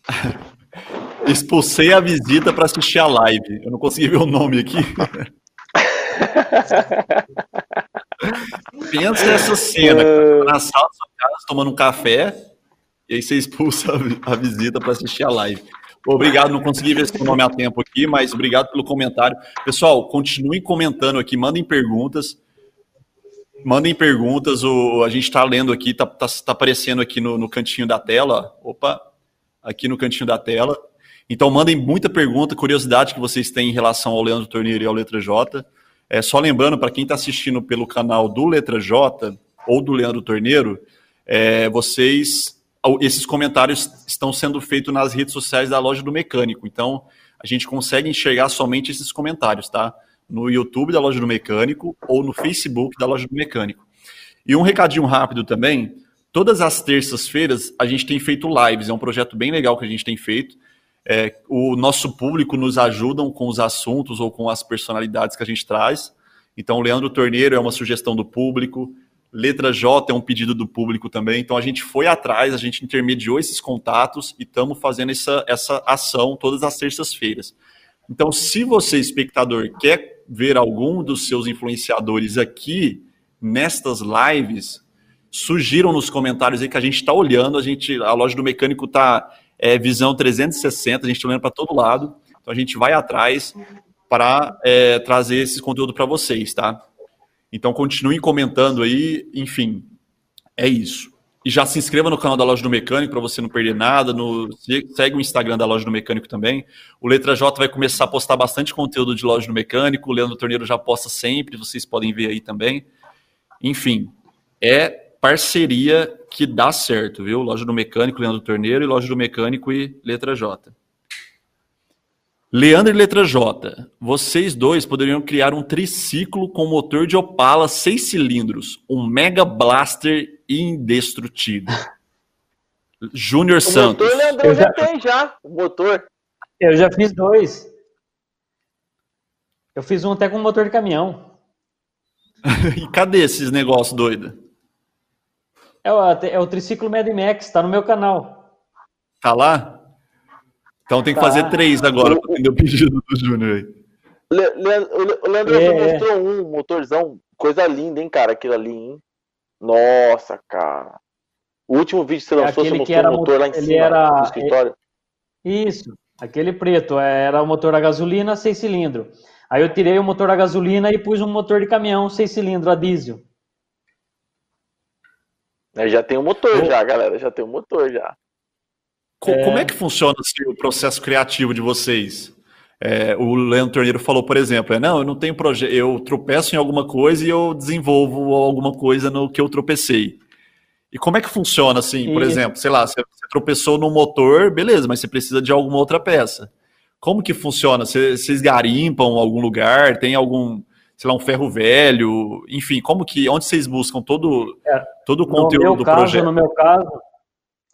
Expulsei a visita para assistir a live. Eu não consegui ver o nome aqui. Pensa essa cena, cara, na sala da sua casa, tomando um café, e aí você expulsa a visita para assistir a live. Obrigado, não consegui ver seu nome a tempo aqui, mas obrigado pelo comentário. Pessoal, continuem comentando aqui, mandem perguntas. Mandem perguntas, o, a gente está lendo aqui, está tá, tá aparecendo aqui no, no cantinho da tela. Opa, aqui no cantinho da tela. Então mandem muita pergunta, curiosidade que vocês têm em relação ao Leandro Torneiro e ao Letra J. É, só lembrando, para quem está assistindo pelo canal do Letra J ou do Leandro Torneiro, é, vocês esses comentários estão sendo feitos nas redes sociais da loja do mecânico. Então, a gente consegue enxergar somente esses comentários, tá? No YouTube da loja do mecânico ou no Facebook da loja do mecânico. E um recadinho rápido também: todas as terças-feiras a gente tem feito lives, é um projeto bem legal que a gente tem feito. É, o nosso público nos ajudam com os assuntos ou com as personalidades que a gente traz. Então, o Leandro Torneiro é uma sugestão do público, Letra J é um pedido do público também. Então a gente foi atrás, a gente intermediou esses contatos e estamos fazendo essa, essa ação todas as terças-feiras. Então, se você, espectador, quer ver algum dos seus influenciadores aqui nestas lives, sugiram nos comentários aí que a gente está olhando. A gente, a loja do mecânico está é, visão 360, a gente está olhando para todo lado. Então a gente vai atrás para é, trazer esse conteúdo para vocês, tá? Então continuem comentando aí, enfim, é isso. E já se inscreva no canal da Loja do Mecânico para você não perder nada. No, segue o Instagram da Loja do Mecânico também. O Letra J vai começar a postar bastante conteúdo de Loja do Mecânico. O Leandro Torneiro já posta sempre, vocês podem ver aí também. Enfim, é parceria que dá certo, viu? Loja do Mecânico, Leandro Torneiro, e Loja do Mecânico e Letra J. Leandro e Letra J, vocês dois poderiam criar um triciclo com motor de Opala seis cilindros, um Mega Blaster indestrutível. Júnior Santos. O motor Leandro já... já tem já, o motor. Eu já fiz dois. Eu fiz um até com motor de caminhão. e cadê esses negócios doidos? É o, é o triciclo Mad Max, tá no meu canal. Tá lá? Então tem que tá. fazer três agora para atender o pedido do Júnior aí. O Leandro é. mostrou um motorzão, coisa linda, hein, cara, aquilo ali, hein? Nossa, cara. O último vídeo que você é lançou, é você mostrou o motor lá em cima era... do escritório. Isso, aquele preto, era o motor a gasolina, seis cilindros. Aí eu tirei o motor a gasolina e pus um motor de caminhão, seis cilindros, a diesel. Já tem o um motor, já, galera, já tem o um motor já. É... Como é que funciona assim, o processo criativo de vocês? É, o Leandro Torneiro falou, por exemplo, é, não, eu não tenho projeto, eu tropeço em alguma coisa e eu desenvolvo alguma coisa no que eu tropecei. E como é que funciona assim, por e... exemplo, sei lá, você, você, tropeçou no motor, beleza, mas você precisa de alguma outra peça. Como que funciona? Vocês garimpam algum lugar? Tem algum, sei lá, um ferro velho? Enfim, como que, onde vocês buscam todo, é, todo o conteúdo do caso, projeto? No meu caso,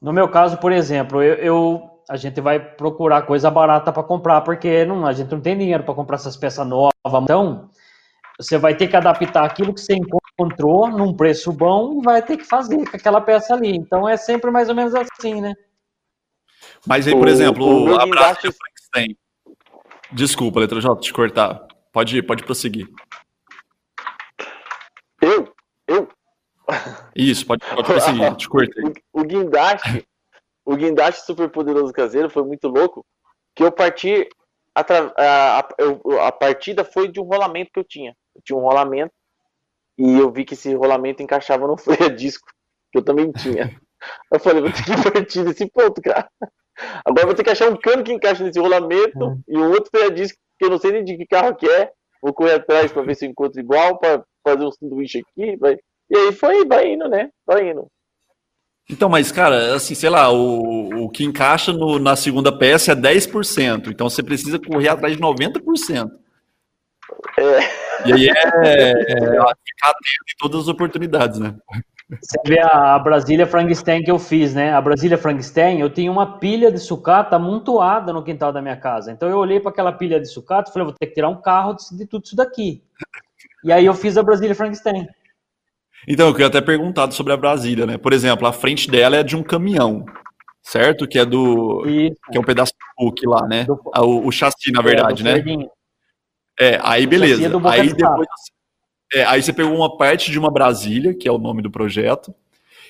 no meu caso, por exemplo, eu, eu a gente vai procurar coisa barata para comprar, porque não, a gente não tem dinheiro para comprar essas peças novas. Então, você vai ter que adaptar aquilo que você encontrou num preço bom e vai ter que fazer com aquela peça ali. Então, é sempre mais ou menos assim, né? Mas aí, por o, exemplo, o, a Brasília Frankenstein. Desculpa, letra J, te cortar. Pode, pode prosseguir. Eu? Eu? Isso, pode, pode prosseguir, te cortei. O, o guindaste, o guindaste super poderoso caseiro foi muito louco, que eu parti, a, a, a, a partida foi de um rolamento que eu tinha. Eu tinha um rolamento e eu vi que esse rolamento encaixava no freio a disco, que eu também tinha. Eu falei, vou ter que partir desse ponto, cara. Agora vou ter que achar um cano que encaixa nesse rolamento é. e um outro freio a disco que eu não sei nem de que carro que é. Vou correr atrás para ver se eu encontro igual, para fazer um sanduíche aqui. Vai. E aí foi, vai indo, né? Vai indo. Então, mas, cara, assim, sei lá, o, o que encaixa no, na segunda peça é 10%. Então você precisa correr atrás de 90%. É. E aí é, é, ficar atento em todas as oportunidades, né? Você vê a, a Brasília Frankenstein que eu fiz, né? A Brasília Frankenstein, eu tinha uma pilha de sucata amontoada no quintal da minha casa. Então eu olhei para aquela pilha de sucata e falei, vou ter que tirar um carro de, de tudo isso daqui. E aí eu fiz a Brasília Frankenstein. Então, eu queria até perguntado sobre a Brasília, né? Por exemplo, a frente dela é de um caminhão, certo? Que é do. Isso. Que é um pedaço do Hulk lá, né? Do... Ah, o, o chassi, na é, verdade, é, né? É, aí beleza. Aí depois. É, aí você pegou uma parte de uma Brasília, que é o nome do projeto,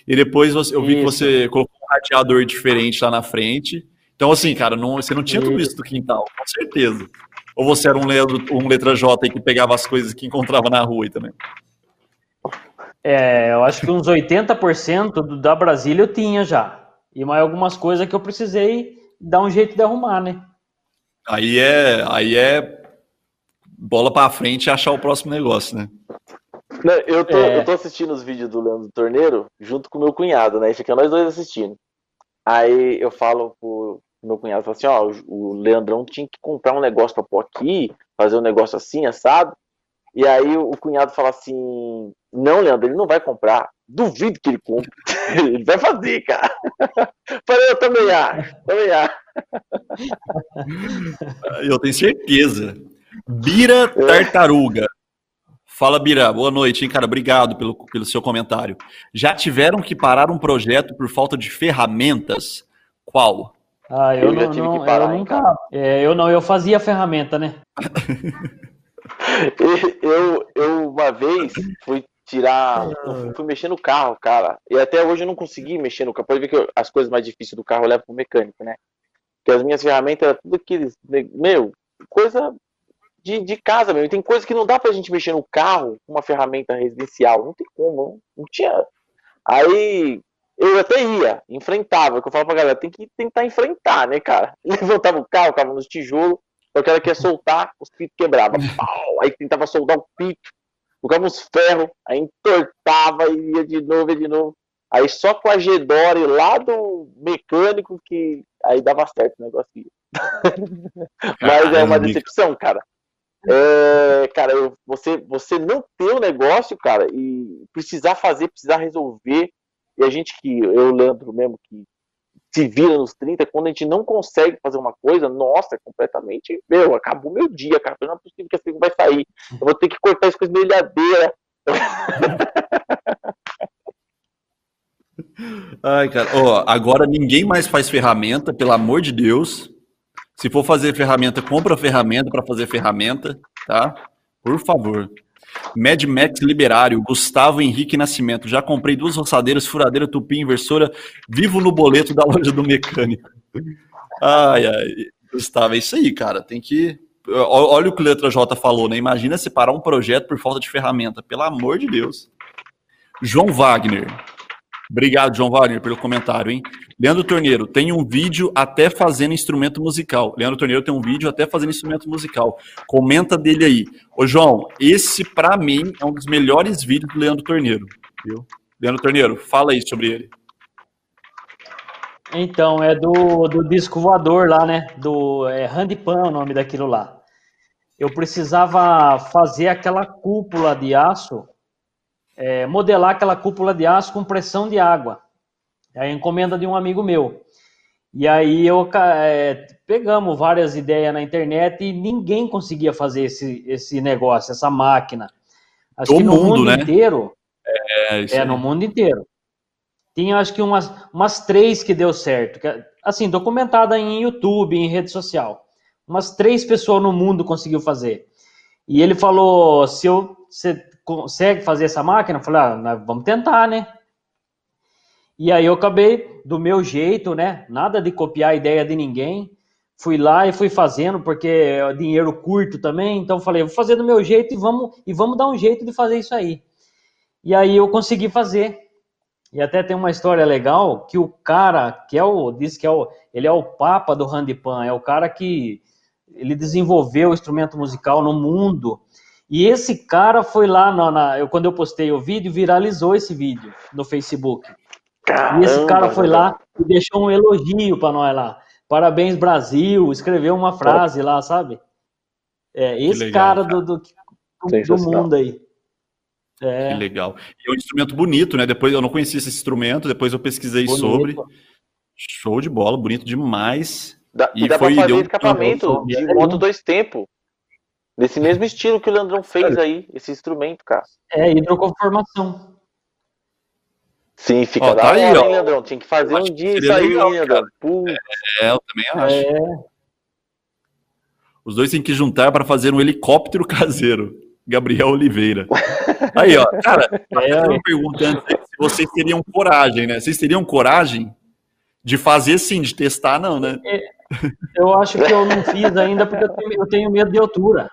e depois você, eu vi isso. que você colocou um radiador diferente lá na frente. Então, assim, cara, não, você não tinha isso. tudo isso do quintal, com certeza. Ou você era um, um letra J que pegava as coisas que encontrava na rua também? É, eu acho que uns 80% da Brasília eu tinha já. E mais algumas coisas que eu precisei dar um jeito de arrumar, né? Aí é, aí é bola para frente e achar o próximo negócio, né? Não, eu, tô, é... eu tô assistindo os vídeos do Leandro Torneiro junto com meu cunhado, né? Isso aqui é nós dois assistindo. Aí eu falo pro meu cunhado, falo assim, ó, o Leandrão tinha que comprar um negócio pra pôr aqui, fazer um negócio assim, assado. E aí o cunhado fala assim: Não, Leandro, ele não vai comprar. Duvido que ele compre. ele vai fazer, cara. Falei, eu também acho. Também acho. Eu tenho certeza. Bira. Tartaruga. Fala, Bira. Boa noite, hein, cara. Obrigado pelo, pelo seu comentário. Já tiveram que parar um projeto por falta de ferramentas? Qual? Ah, eu, eu não, não parar, eu nunca. É, eu não, eu fazia ferramenta, né? eu, eu uma vez fui tirar, fui mexer no carro, cara. E até hoje eu não consegui mexer no carro. Pode ver que eu, as coisas mais difíceis do carro eu levo pro mecânico, né? Porque as minhas ferramentas eram tudo aqueles, meu, coisa de, de casa mesmo. Tem coisa que não dá pra gente mexer no carro com uma ferramenta residencial. Não tem como, não, não tinha. Aí eu até ia, enfrentava, que eu falava pra galera, tem que tentar enfrentar, né, cara? Levantava o carro, ficava nos tijolos, eu quero que ia soltar, os pitos quebravam. Pau! Aí tentava soldar o pito, colocava uns ferros, aí entortava e ia de novo, ia de novo. Aí só com a Gedore lá do mecânico que aí dava certo o negócio. Mas é uma decepção, cara. É, cara, eu, você, você não ter o um negócio, cara, e precisar fazer, precisar resolver, e a gente que, eu, Leandro mesmo, que se vira nos 30, quando a gente não consegue fazer uma coisa, nossa, é completamente, meu, acabou meu dia, cara, não é possível que assim vai sair, eu vou ter que cortar isso com esmerilhadeira. Ai, cara, ó, agora ninguém mais faz ferramenta, pelo amor de Deus. Se for fazer ferramenta, compra ferramenta para fazer ferramenta, tá? Por favor. Mad Max Liberário, Gustavo Henrique Nascimento. Já comprei duas roçadeiras, furadeira, tupi, inversora, vivo no boleto da loja do mecânico. Ai, ai. Gustavo, é isso aí, cara. Tem que. Olha o que o Letra J falou, né? Imagina separar um projeto por falta de ferramenta. Pelo amor de Deus. João Wagner. Obrigado, João Wagner, pelo comentário, hein? Leandro Torneiro, tem um vídeo até fazendo instrumento musical. Leandro Torneiro tem um vídeo até fazendo instrumento musical. Comenta dele aí. Ô, João, esse, para mim, é um dos melhores vídeos do Leandro Torneiro. Viu? Leandro Torneiro, fala aí sobre ele. Então, é do, do disco voador lá, né? Do é, Handpan, o nome daquilo lá. Eu precisava fazer aquela cúpula de aço é, modelar aquela cúpula de aço com pressão de água. É a encomenda de um amigo meu. E aí eu é, pegamos várias ideias na internet e ninguém conseguia fazer esse, esse negócio, essa máquina. Acho Do que no mundo, mundo né? inteiro. É, é no mundo inteiro. Tinha acho que umas, umas três que deu certo. Que, assim, documentada em YouTube, em rede social. Umas três pessoas no mundo conseguiu fazer. E ele falou: se eu, se consegue fazer essa máquina? Eu falei, ah, vamos tentar, né? E aí eu acabei do meu jeito, né? Nada de copiar a ideia de ninguém. Fui lá e fui fazendo, porque é dinheiro curto também, então falei, vou fazer do meu jeito e vamos, e vamos dar um jeito de fazer isso aí. E aí eu consegui fazer. E até tem uma história legal que o cara, que é o, diz que é o, ele é o papa do handpan, é o cara que ele desenvolveu o instrumento musical no mundo e esse cara foi lá, na, na, eu, quando eu postei o vídeo, viralizou esse vídeo no Facebook. Caramba, e esse cara foi lá e deixou um elogio para nós lá. Parabéns, Brasil, escreveu uma frase lá, sabe? É, esse legal, cara, cara, do, do, do mundo aí. É. Que legal. E é um instrumento bonito, né? Depois eu não conhecia esse instrumento, depois eu pesquisei bonito. sobre. Show de bola, bonito demais. Dá, e, dá foi, pra fazer escapamento de moto dois tempos. Desse mesmo estilo que o Leandrão fez aí, esse instrumento, cara. É, hidroconformação. Sim, fica ó, da tá hora, aí, hein, Leandrão? Tinha que fazer um dia isso aí, legal, Leandrão. É, eu também acho. É. Os dois têm que juntar para fazer um helicóptero caseiro. Gabriel Oliveira. Aí, ó, cara, é, uma pergunta antes, se vocês teriam coragem, né? Vocês teriam coragem de fazer sim, de testar, não, né? É, eu acho que eu não fiz ainda porque eu tenho, eu tenho medo de altura.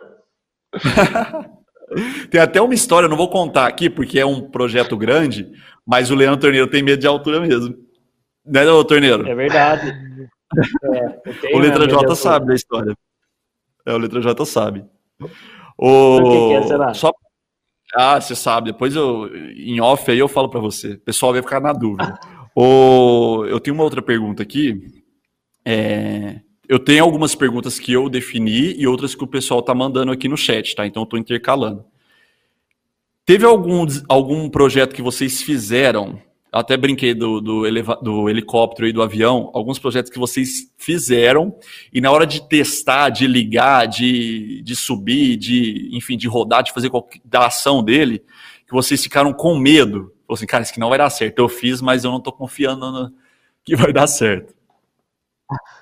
tem até uma história, não vou contar aqui porque é um projeto grande, mas o Leandro Torneiro tem medo de altura mesmo. Né, Torneiro? É verdade. É, o Letra J sabe da história. É, o Letra J sabe. O... o que, que é, será? Só... Ah, você sabe. Depois eu, em off aí eu falo para você. O pessoal vai ficar na dúvida. o... Eu tenho uma outra pergunta aqui. É eu tenho algumas perguntas que eu defini e outras que o pessoal tá mandando aqui no chat, tá? Então eu tô intercalando. Teve algum, algum projeto que vocês fizeram? Até brinquei do, do, eleva, do helicóptero e do avião, alguns projetos que vocês fizeram e na hora de testar, de ligar, de, de subir, de, enfim, de rodar, de fazer qualquer, da ação dele, que vocês ficaram com medo. Falou assim, cara, isso não vai dar certo. Eu fiz, mas eu não tô confiando no, que vai dar certo.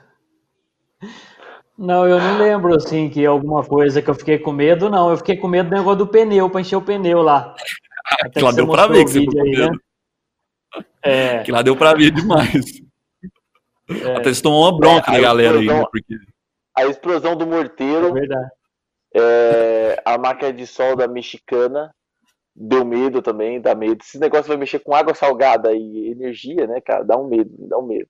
Não, eu não lembro assim que alguma coisa que eu fiquei com medo, não. Eu fiquei com medo do negócio do pneu, para encher o pneu lá. Até lá deu para ver que você ficou aí, né? É. Que lá deu para ver demais. É. Até você tomou uma bronca é, da galera explosão, aí, né? Porque... A explosão do morteiro. É verdade. É, a máquina de solda mexicana deu medo também, dá medo. Esse negócio vai mexer com água salgada e energia, né, cara? Dá um medo, dá um medo.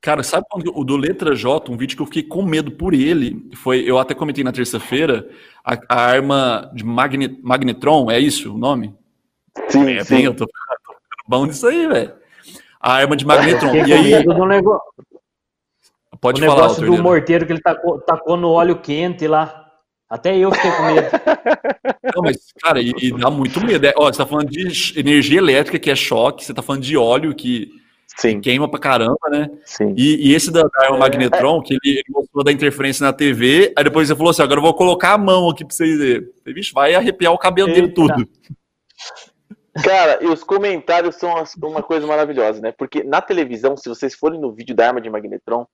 Cara, sabe quando o do Letra J, um vídeo que eu fiquei com medo por ele, foi, eu até comentei na terça-feira, a, a, arma de magnet, Magnetron, é isso o nome? Sim, é, sim. Bem, eu tô, tô bom nisso aí, velho. A arma de Magnetron. e aí... Nego... Pode o falar, negócio do morteiro que ele tacou, tacou no óleo quente lá. Até eu fiquei com medo. Não, mas, cara, e, e dá muito medo. É, ó, você tá falando de energia elétrica, que é choque, você tá falando de óleo, que, que queima pra caramba, né? Sim. E, e esse da, Arma Magnetron, que ele, ele, mostrou da interferência na TV, aí depois você falou assim: agora eu vou colocar a mão aqui pra vocês verem. Vixe, vai arrepiar o cabelo Eita. dele tudo. Cara, e os comentários são uma coisa maravilhosa, né? Porque na televisão, se vocês forem no vídeo da Arma de Magnetron,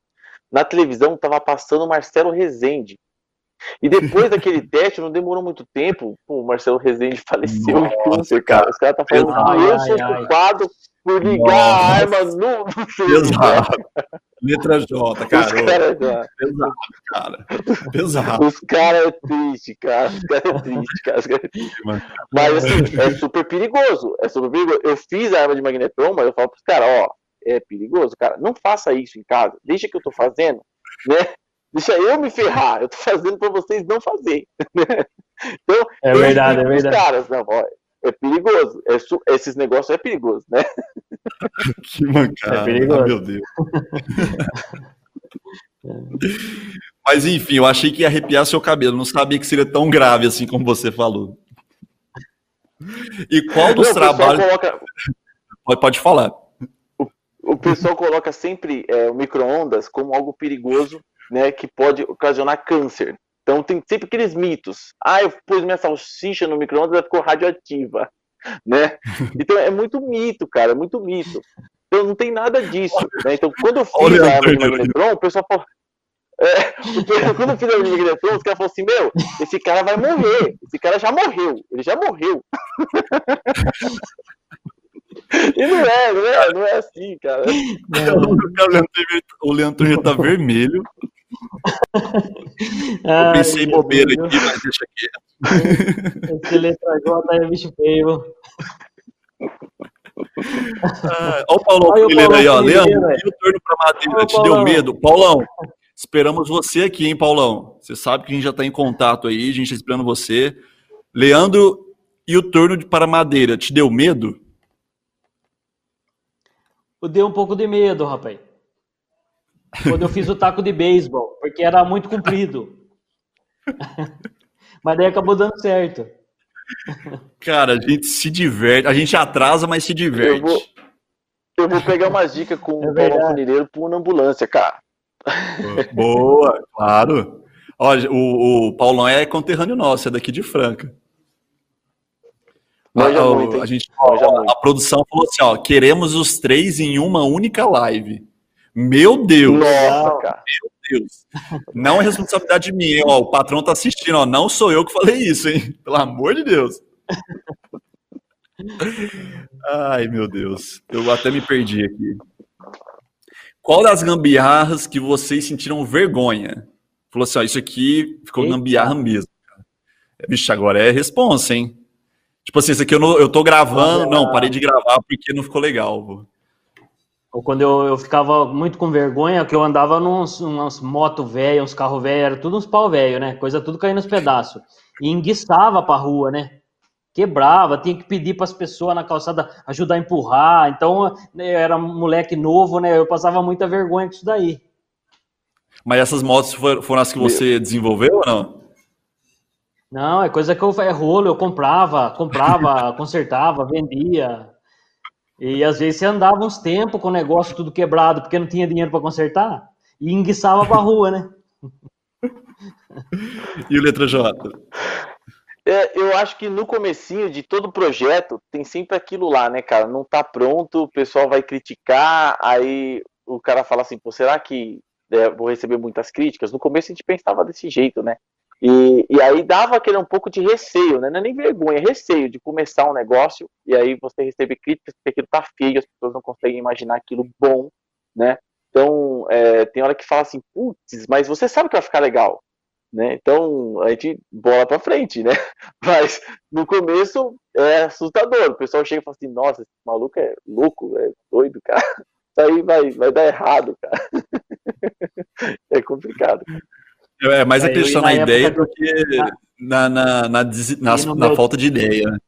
na televisão tava passando o Marcelo Rezende. E depois daquele teste, não demorou muito tempo, pô, o Marcelo Rezende faleceu câncer, cara. Os caras tá falando que eu sou culpado por ligar Nossa. a arma no, no Exato. Letra J, cara. Cara, pesado, cara. Pesado. Os caras é triste, cara. Os caras é triste, cara. Cara é triste. Mas assim, é super perigoso. É super perigoso. Eu fiz a arma de magnetron, mas eu falo pros caras, ó, é perigoso, cara. Não faça isso em casa. Deixa que eu tô fazendo, né? Deixa eu me ferrar. Eu tô fazendo para vocês não fazer. então, é verdade, é verdade. Caras, não, ó, é perigoso. É su... Esses negócios é perigoso, né? que mancada. É perigoso. meu Deus. Mas enfim, eu achei que ia arrepiar seu cabelo. Não sabia que seria tão grave assim como você falou. E qual dos não, trabalhos. Coloca... Pode, pode falar. O, o pessoal coloca sempre é, o micro-ondas como algo perigoso né, que pode ocasionar câncer. Então tem sempre aqueles mitos. Ah, eu pus minha salsicha no micro-ondas, ela ficou radioativa. Né? Então é muito mito, cara, é muito mito. Então não tem nada disso. Né? Então quando eu fiz a arma de magnetron, o pessoal falou. É, quando eu fiz a arma de magnetron, os caras falaram assim: Meu, esse cara vai morrer. Esse cara já morreu. Ele já morreu. E não é, não é, não é assim, cara. O Leandro já tá vermelho. Eu pensei em bobeira aqui, mas deixa quieto. Esse letra J é bicho feio. Ah, olha o Paulão Filho aí, ó. Leandro, e o turno pra Madeira? Te deu medo? Paulão, esperamos você aqui, hein, Paulão? Você sabe que a gente já tá em contato aí, a gente tá esperando você. Leandro, e o turno para Madeira? Te deu medo? Eu dei um pouco de medo, rapaz quando eu fiz o taco de beisebol, porque era muito comprido. mas daí acabou dando certo. Cara, a gente se diverte, a gente atrasa, mas se diverte. Eu vou, eu vou pegar umas dicas com é o Paulo Funileiro por ambulância, cara. Boa, claro. Olha, o, o Paulão é conterrâneo nosso, é daqui de Franca. A, a, a, gente, a, a produção falou assim: ó, queremos os três em uma única live. Meu Deus! Nossa, cara. Meu Deus! Não é responsabilidade minha, ó. O patrão tá assistindo, ó. Não sou eu que falei isso, hein? Pelo amor de Deus. Ai, meu Deus. Eu até me perdi aqui. Qual das gambiarras que vocês sentiram vergonha? Falou assim, ó, isso aqui ficou Eita. gambiarra mesmo. Vixe, agora é responsa, hein? Tipo assim, isso aqui eu, não, eu tô gravando. Não, parei de gravar porque não ficou legal. Vô. Ou quando eu, eu ficava muito com vergonha, que eu andava nos umas moto velha, uns carros velhos, era tudo uns pau velho, né? Coisa tudo caindo nos pedaços. E enguiçava pra rua, né? Quebrava, tinha que pedir para as pessoas na calçada ajudar a empurrar. Então, né, eu era moleque novo, né? Eu passava muita vergonha com isso daí. Mas essas motos foram, foram as que você desenvolveu ou não? Não, é coisa que eu é rolo, eu comprava, comprava, consertava, vendia. E às vezes você andava uns tempos com o negócio tudo quebrado, porque não tinha dinheiro para consertar, e enguiçava para a rua, né? e o letra J? É, eu acho que no comecinho de todo projeto tem sempre aquilo lá, né, cara? Não tá pronto, o pessoal vai criticar, aí o cara fala assim, pô, será que é, vou receber muitas críticas? No começo a gente pensava desse jeito, né? E, e aí dava aquele um pouco de receio, né? Não é nem vergonha, é receio de começar um negócio e aí você receber críticas porque aquilo tá feio, as pessoas não conseguem imaginar aquilo bom, né? Então, é, tem hora que fala assim, putz, mas você sabe que vai ficar legal. né? Então a gente bola para frente, né? Mas no começo é assustador. O pessoal chega e fala assim: Nossa, esse maluco é louco, é doido, cara. Isso aí vai, vai dar errado, cara. é complicado. É mais acreditar na, na ideia do que na, na, na, na, na falta de ideia. Né?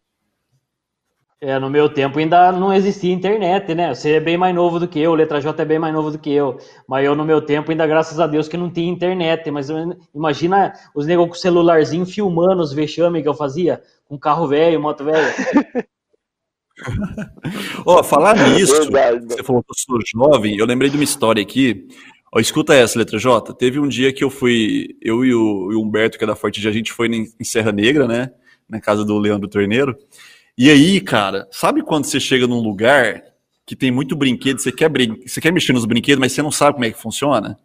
É, no meu tempo ainda não existia internet, né? Você é bem mais novo do que eu, o Letra J é bem mais novo do que eu. Mas eu, no meu tempo, ainda graças a Deus que não tinha internet. Mas imagina os negros com celularzinho filmando os vexames que eu fazia, com carro velho, moto velho. Ó, oh, falar nisso, você falou que eu sou jovem, eu lembrei de uma história aqui. Ó, escuta essa, letra J. Teve um dia que eu fui, eu e o, e o Humberto, que é da Forte, a gente foi em Serra Negra, né? Na casa do Leandro Torneiro. E aí, cara, sabe quando você chega num lugar que tem muito brinquedo, você quer, brin você quer mexer nos brinquedos, mas você não sabe como é que funciona?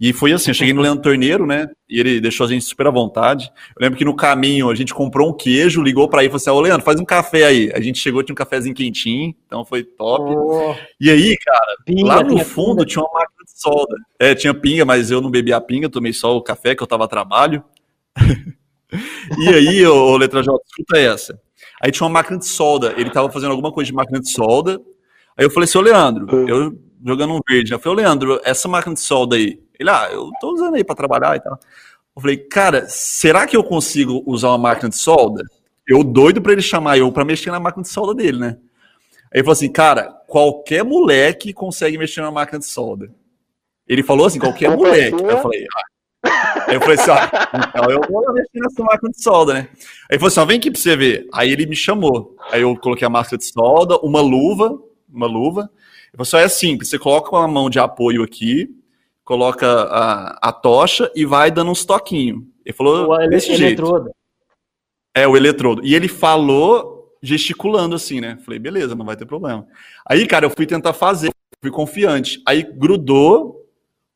E foi assim, eu cheguei no Leandro Torneiro, né? E ele deixou a gente super à vontade. Eu lembro que no caminho a gente comprou um queijo, ligou para aí e falou assim: Ô Leandro, faz um café aí. A gente chegou, tinha um cafezinho quentinho, então foi top. Oh. E aí, cara, pinga, lá no fundo pinga. tinha uma máquina de solda. É, tinha pinga, mas eu não bebi a pinga, tomei só o café que eu tava a trabalho. e aí, ô, Letra J, escuta essa. Aí tinha uma máquina de solda, ele tava fazendo alguma coisa de máquina de solda. Aí eu falei assim, ô Leandro, hum. eu jogando um verde. Eu falei, ô Leandro, essa máquina de solda aí. Ele, ah, eu tô usando aí para trabalhar e tal. Eu falei, cara, será que eu consigo usar uma máquina de solda? Eu doido para ele chamar eu para mexer na máquina de solda dele, né? Aí ele falou assim, cara, qualquer moleque consegue mexer na máquina de solda. Ele falou assim, qualquer moleque. Eu falei, ah, Aí eu falei assim, ó, então eu vou mexer nessa máquina de solda, né? Aí ele falou assim, ó, vem aqui pra você ver. Aí ele me chamou. Aí eu coloquei a máquina de solda, uma luva, uma luva. Ele falou assim, é simples, você coloca uma mão de apoio aqui, coloca a, a tocha e vai dando uns toquinhos. Ele falou o desse jeito. Eletrodo. É, o eletrodo. E ele falou gesticulando assim, né? Falei, beleza, não vai ter problema. Aí, cara, eu fui tentar fazer, fui confiante. Aí grudou,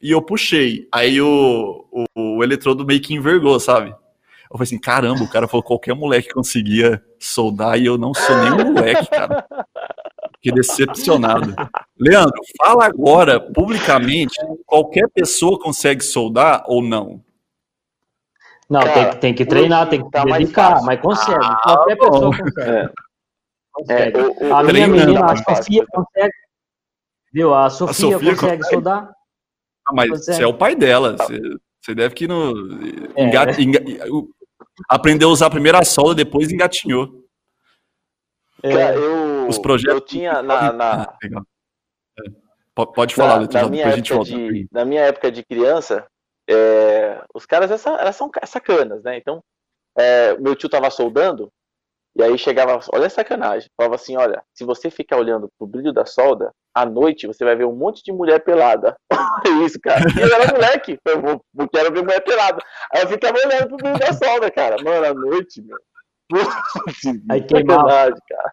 e eu puxei. Aí o, o, o eletrodo meio que envergou, sabe? Eu falei assim, caramba, o cara falou que qualquer moleque conseguia soldar e eu não sou nem moleque, cara. Que decepcionado. Leandro, fala agora, publicamente, qualquer pessoa consegue soldar ou não? Não, cara, tem, tem que treinar, tem que tá dedicar, mas consegue. Ah, qualquer bom. pessoa consegue. É. consegue. É, o, o, a minha menina, a Sofia, consegue. Viu? A Sofia, a Sofia consegue, consegue soldar. Ah, mas você é o pai dela. Você, você deve que no. É. Enga, aprendeu a usar a primeira solda, depois engatinhou. É, eu, Os projetos. Eu tinha na. na... É. Pode falar, na, na, minha época de, na minha época de criança, é, os caras elas são sacanas, né? Então, é, meu tio tava soldando, e aí chegava, olha a sacanagem, falava assim, olha, se você ficar olhando pro brilho da solda, à noite você vai ver um monte de mulher pelada. Olha isso, cara. E eu era moleque, eu quero ver mulher pelada. Aí eu ficava olhando pro brilho da solda, cara. Mano, à noite, meu. Aí queimava. cara.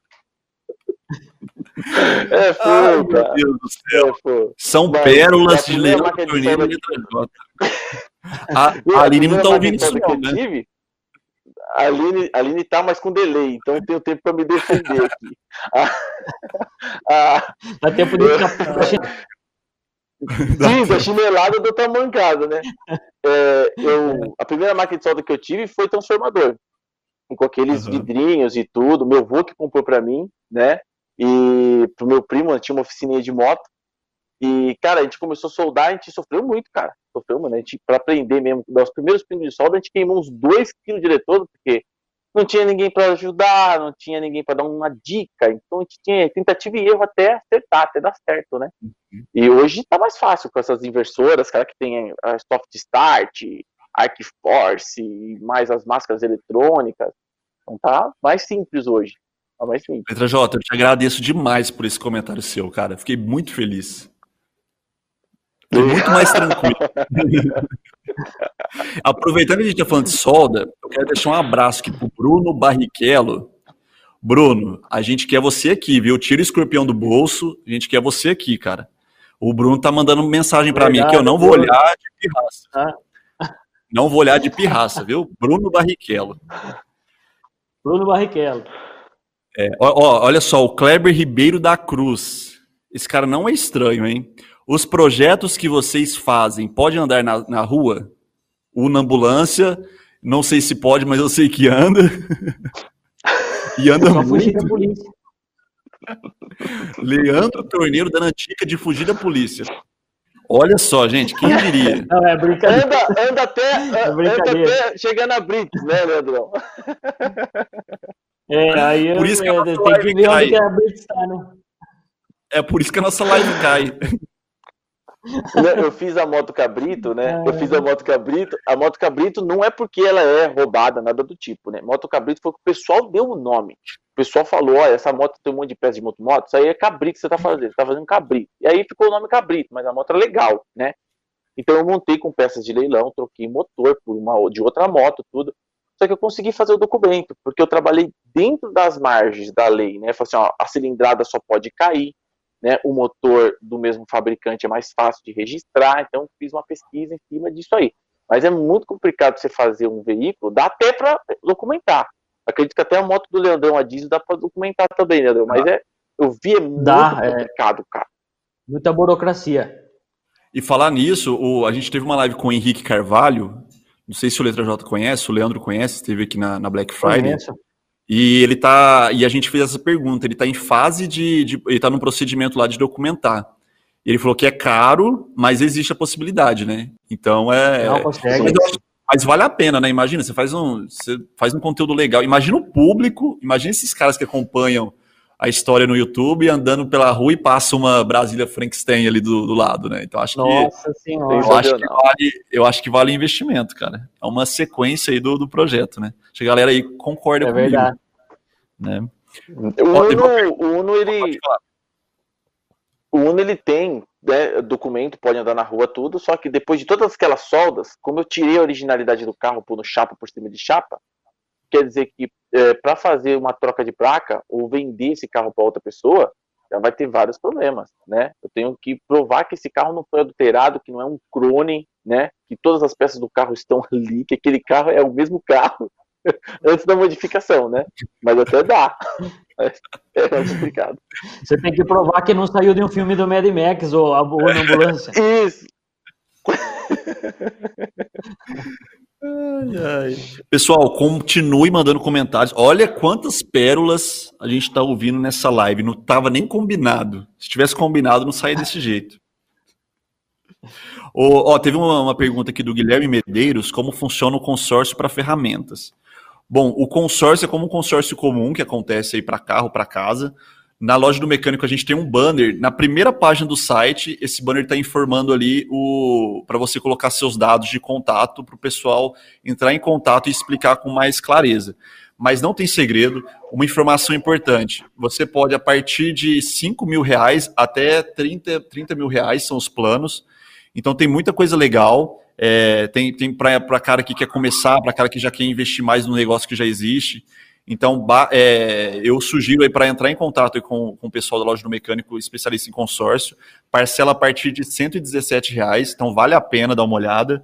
É cara. Meu Deus do céu. É São Mas, pérolas de leão torneiro de A, a Aline não tá ouvindo isso, não, né? a Aline, a Aline tá mais com delay, então eu tenho tempo para me defender aqui. Dá tempo de Sim, da chinelada do outra mancada, né? É, eu, a primeira máquina de solda que eu tive foi transformador, com aqueles uhum. vidrinhos e tudo. Meu avô que comprou para mim, né? E pro meu primo, tinha uma oficininha de moto. E, cara, a gente começou a soldar, a gente sofreu muito, cara. Sofreu, mano. A gente, pra aprender mesmo, dar os primeiros pingos de solda, a gente queimou uns 2 kg de eletrodo, porque não tinha ninguém para ajudar, não tinha ninguém para dar uma dica. Então a gente tinha tentativa e erro até acertar, até dar certo, né? Uhum. E hoje tá mais fácil com essas inversoras, cara, que tem a Soft Start, Arc Force, mais as máscaras eletrônicas. Então tá mais simples hoje. Tá mais simples. Petra J, eu te agradeço demais por esse comentário seu, cara. Fiquei muito feliz. Foi muito mais tranquilo. Aproveitando que a gente está falando de solda, eu quero deixar um abraço aqui pro Bruno Barrichello. Bruno, a gente quer você aqui, viu? Tira o escorpião do bolso, a gente quer você aqui, cara. O Bruno tá mandando mensagem para mim que eu não vou olhar de pirraça. Ah. Não vou olhar de pirraça, viu? Bruno Barrichello. Bruno Barrichello. É, ó, ó, olha só, o Kleber Ribeiro da Cruz. Esse cara não é estranho, hein? Os projetos que vocês fazem podem andar na, na rua? Una Ambulância. Não sei se pode, mas eu sei que anda. e anda Só fugir muito. da polícia. Leandro Torneiro dando a dica de fugir da polícia. Olha só, gente, quem diria? Não, é brincadeira. Anda, anda até, anda brincadeira. até chegando a Brits, né, Leandrão? É, aí Por isso que a é, nossa tem que live ver cai. onde a Blitz está, né? É por isso que a nossa live cai. Eu fiz a moto cabrito, né? Eu fiz a moto cabrito. A moto cabrito não é porque ela é roubada, nada do tipo, né? Moto cabrito foi que o pessoal deu o nome. O pessoal falou, olha, essa moto tem um monte de peça de moto moto, isso aí é cabrito que você tá fazendo, você tá fazendo cabrito. E aí ficou o nome cabrito, mas a moto é legal, né? Então eu montei com peças de leilão, troquei motor por uma de outra moto, tudo. Só que eu consegui fazer o documento, porque eu trabalhei dentro das margens da lei, né? Falei assim, ó, a cilindrada só pode cair, né? O motor do mesmo fabricante é mais fácil de registrar, então fiz uma pesquisa em cima disso aí. Mas é muito complicado você fazer um veículo, dá até para documentar. Acredito que até a moto do Leandrão a diesel dá para documentar também, Leandrão, mas é eu vi é muito Dá, é. complicado, cara. Muita burocracia. E falar nisso, o- a gente teve uma live com o Henrique Carvalho. Não sei se o Letra J conhece, o Leandro conhece, esteve aqui na, na Black Friday. Conheço. E ele tá. E a gente fez essa pergunta. Ele tá em fase de. de ele tá num procedimento lá de documentar. E ele falou que é caro, mas existe a possibilidade, né? Então é. Não consegue. Mas, mas vale a pena, né? Imagina, você faz um, você faz um conteúdo legal. Imagina o público, imagina esses caras que acompanham a história no YouTube andando pela rua e passa uma Brasília Frankenstein ali do, do lado, né? Então acho que Nossa senhora. eu acho, que vale, eu acho que vale investimento, cara. É uma sequência aí do, do projeto, né? Acho que a galera aí concorda É comigo, verdade. né? O Uno, o Uno ele, o Uno ele tem né, documento, pode andar na rua tudo, só que depois de todas aquelas soldas, como eu tirei a originalidade do carro pondo chapa por cima de chapa, quer dizer que para fazer uma troca de placa ou vender esse carro para outra pessoa, já vai ter vários problemas, né? Eu tenho que provar que esse carro não foi adulterado, que não é um clone, né? Que todas as peças do carro estão ali, que aquele carro é o mesmo carro antes da modificação, né? Mas até dá. Mas É complicado. Você tem que provar que não saiu de um filme do Mad Max ou a ou na ambulância. Isso. Pessoal, continue mandando comentários. Olha quantas pérolas a gente tá ouvindo nessa live. Não tava nem combinado. Se tivesse combinado, não saía desse jeito. Ô, ó, teve uma, uma pergunta aqui do Guilherme Medeiros: como funciona o consórcio para ferramentas? Bom, o consórcio é como um consórcio comum que acontece aí para carro, para casa. Na loja do mecânico a gente tem um banner. Na primeira página do site, esse banner está informando ali o para você colocar seus dados de contato para o pessoal entrar em contato e explicar com mais clareza. Mas não tem segredo. Uma informação importante: você pode, a partir de 5 mil reais até 30, 30 mil reais são os planos. Então tem muita coisa legal. É, tem tem para cara que quer começar, para cara que já quer investir mais no negócio que já existe. Então, é, eu sugiro aí para entrar em contato com, com o pessoal da loja do mecânico especialista em consórcio, parcela a partir de 117 reais, então vale a pena dar uma olhada,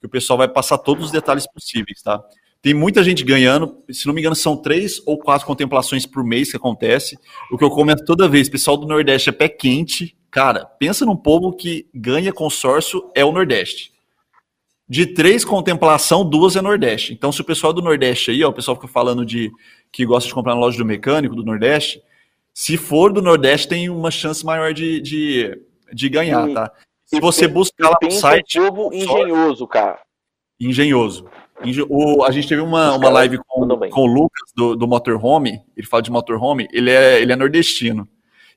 que o pessoal vai passar todos os detalhes possíveis, tá? Tem muita gente ganhando, se não me engano, são três ou quatro contemplações por mês que acontece. O que eu comento toda vez, pessoal do Nordeste é pé quente. Cara, pensa num povo que ganha consórcio é o Nordeste. De três contemplação, duas é Nordeste. Então, se o pessoal do Nordeste aí, ó, o pessoal fica falando de que gosta de comprar na loja do mecânico do Nordeste, se for do Nordeste, tem uma chance maior de, de, de ganhar, E- tá? Se você buscar lá no site. um povo engenhoso, cara. Engenhoso. Engen- o- a gente teve uma, uma live com, com o Lucas do, do Motorhome, ele fala de motorhome, ele é, ele é nordestino.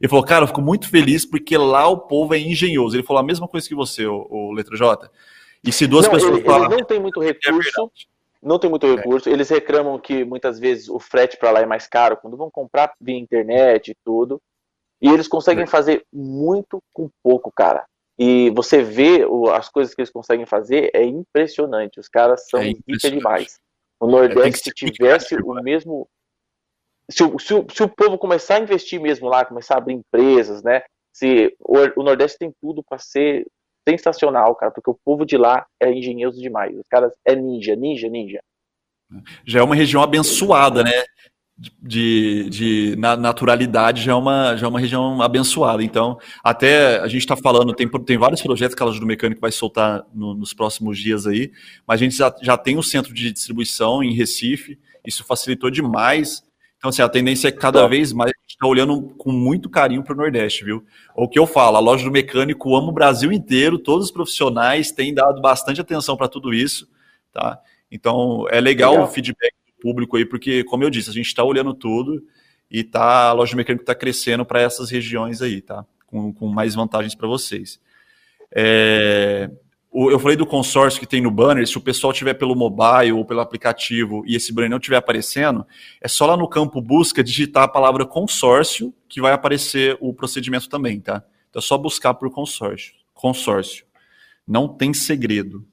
Ele falou, cara, eu fico muito feliz porque lá o povo é engenhoso. Ele falou a mesma coisa que você, o, o Letra J. E se duas Não, pessoas ele, falam, eles não tem muito é recurso, verdade. não tem muito recurso. Eles reclamam que muitas vezes o frete para lá é mais caro quando vão comprar via internet e tudo. E eles conseguem É. fazer muito com pouco, cara. E você vê o- as coisas que eles conseguem fazer é impressionante. Os caras são É impressionante. demais. O É, Nordeste, se tivesse o mesmo. Se o, se, o, se o povo começar a investir mesmo lá, começar a abrir empresas, né? Se o, o Nordeste tem tudo para ser sensacional, cara, porque o povo de lá é engenhoso demais. Os caras é ninja, ninja, ninja. já é uma região abençoada, né? de, de na naturalidade já é, uma, já é uma região abençoada. Então, até a gente está falando, tem, tem vários projetos que a loja do mecânico vai soltar no, nos próximos dias aí, mas a gente já, já tem um centro de distribuição em Recife, isso facilitou demais. Então, assim, a tendência é que cada vez mais a gente está olhando com muito carinho para o Nordeste, viu? O que eu falo, a loja do mecânico ama o Brasil inteiro, todos os profissionais têm dado bastante atenção para tudo isso, tá? Então, é legal, legal. o feedback público aí, porque, como eu disse, a gente está olhando tudo e tá, a loja de mecânico está crescendo para essas regiões aí, tá? Com, com mais vantagens para vocês. É, eu falei do consórcio que tem no banner, se o pessoal tiver pelo mobile ou pelo aplicativo e esse banner não estiver aparecendo, é só lá no campo busca digitar a palavra consórcio que vai aparecer o procedimento também, tá? Então é só buscar por consórcio. Consórcio. Não tem segredo.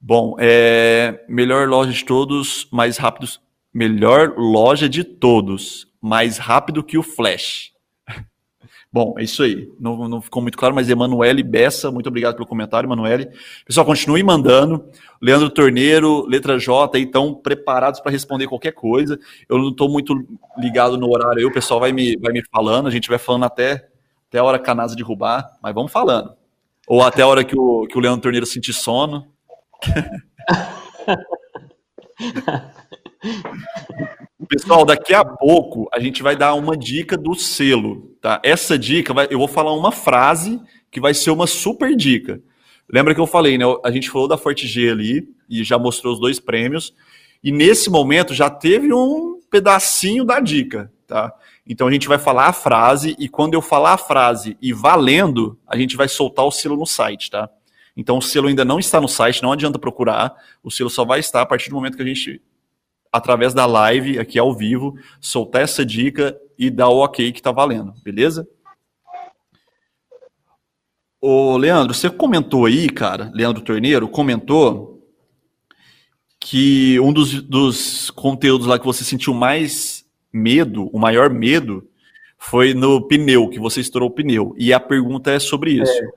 Bom, é melhor loja de todos, mais rápido. Melhor loja de todos, mais rápido que o Flash. Bom, é isso aí. Não, não ficou muito claro, mas Emanuele Bessa, muito obrigado pelo comentário, Emanuele. Pessoal, continue mandando. Leandro Torneiro, letra J, estão preparados para responder qualquer coisa. Eu não estou muito ligado no horário aí, o pessoal vai me, vai me falando, a gente vai falando até, até a hora que a NASA derrubar, mas vamos falando. Ou até a hora que o, que o Leandro Torneiro sentir sono. Pessoal, daqui a pouco a gente vai dar uma dica do selo, tá? Essa dica, vai, eu vou falar uma frase que vai ser uma super dica. Lembra que eu falei, né? A gente falou da Forte G ali e já mostrou os dois prêmios. E nesse momento já teve um pedacinho da dica, tá? Então a gente vai falar a frase e quando eu falar a frase e valendo, a gente vai soltar o selo no site, tá? Então o selo ainda não está no site, não adianta procurar. O selo só vai estar a partir do momento que a gente, através da live aqui ao vivo, soltar essa dica e dar o ok que está valendo, beleza? Ô, Leandro, você comentou aí, cara, Leandro Torneiro, comentou que um dos, dos conteúdos lá que você sentiu mais medo, o maior medo, foi no pneu, que você estourou o pneu. E a pergunta é sobre isso. É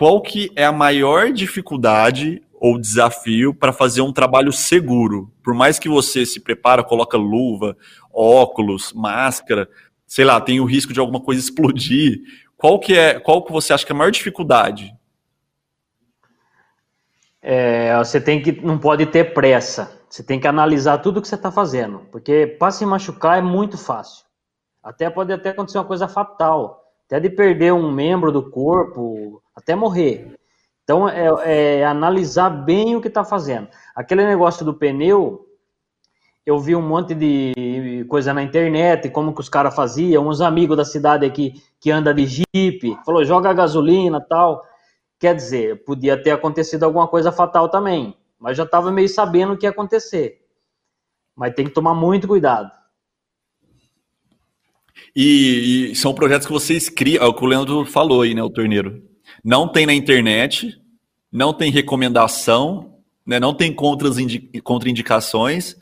qual que é a maior dificuldade ou desafio para fazer um trabalho seguro? Por mais que você se prepara, coloca luva, óculos, máscara, sei lá, tem o risco de alguma coisa explodir. Qual que é, qual que você acha que é a maior dificuldade? É, você tem que, não pode ter pressa. Você tem que analisar tudo que você está fazendo, porque para se machucar é muito fácil. Até pode até acontecer uma coisa fatal, até de perder um membro do corpo, até morrer. Então, é, é analisar bem o que está fazendo. Aquele negócio do pneu, eu vi um monte de coisa na internet, como que os caras faziam, uns amigos da cidade aqui que anda de jipe, falou, joga gasolina tal. Quer dizer, podia ter acontecido alguma coisa fatal também, mas já estava meio sabendo o que ia acontecer. Mas tem que tomar muito cuidado. E, e, são projetos que vocês criam, é o que o Leandro falou aí, né, o torneiro. Não tem na internet, não tem recomendação, né, não tem contraindicações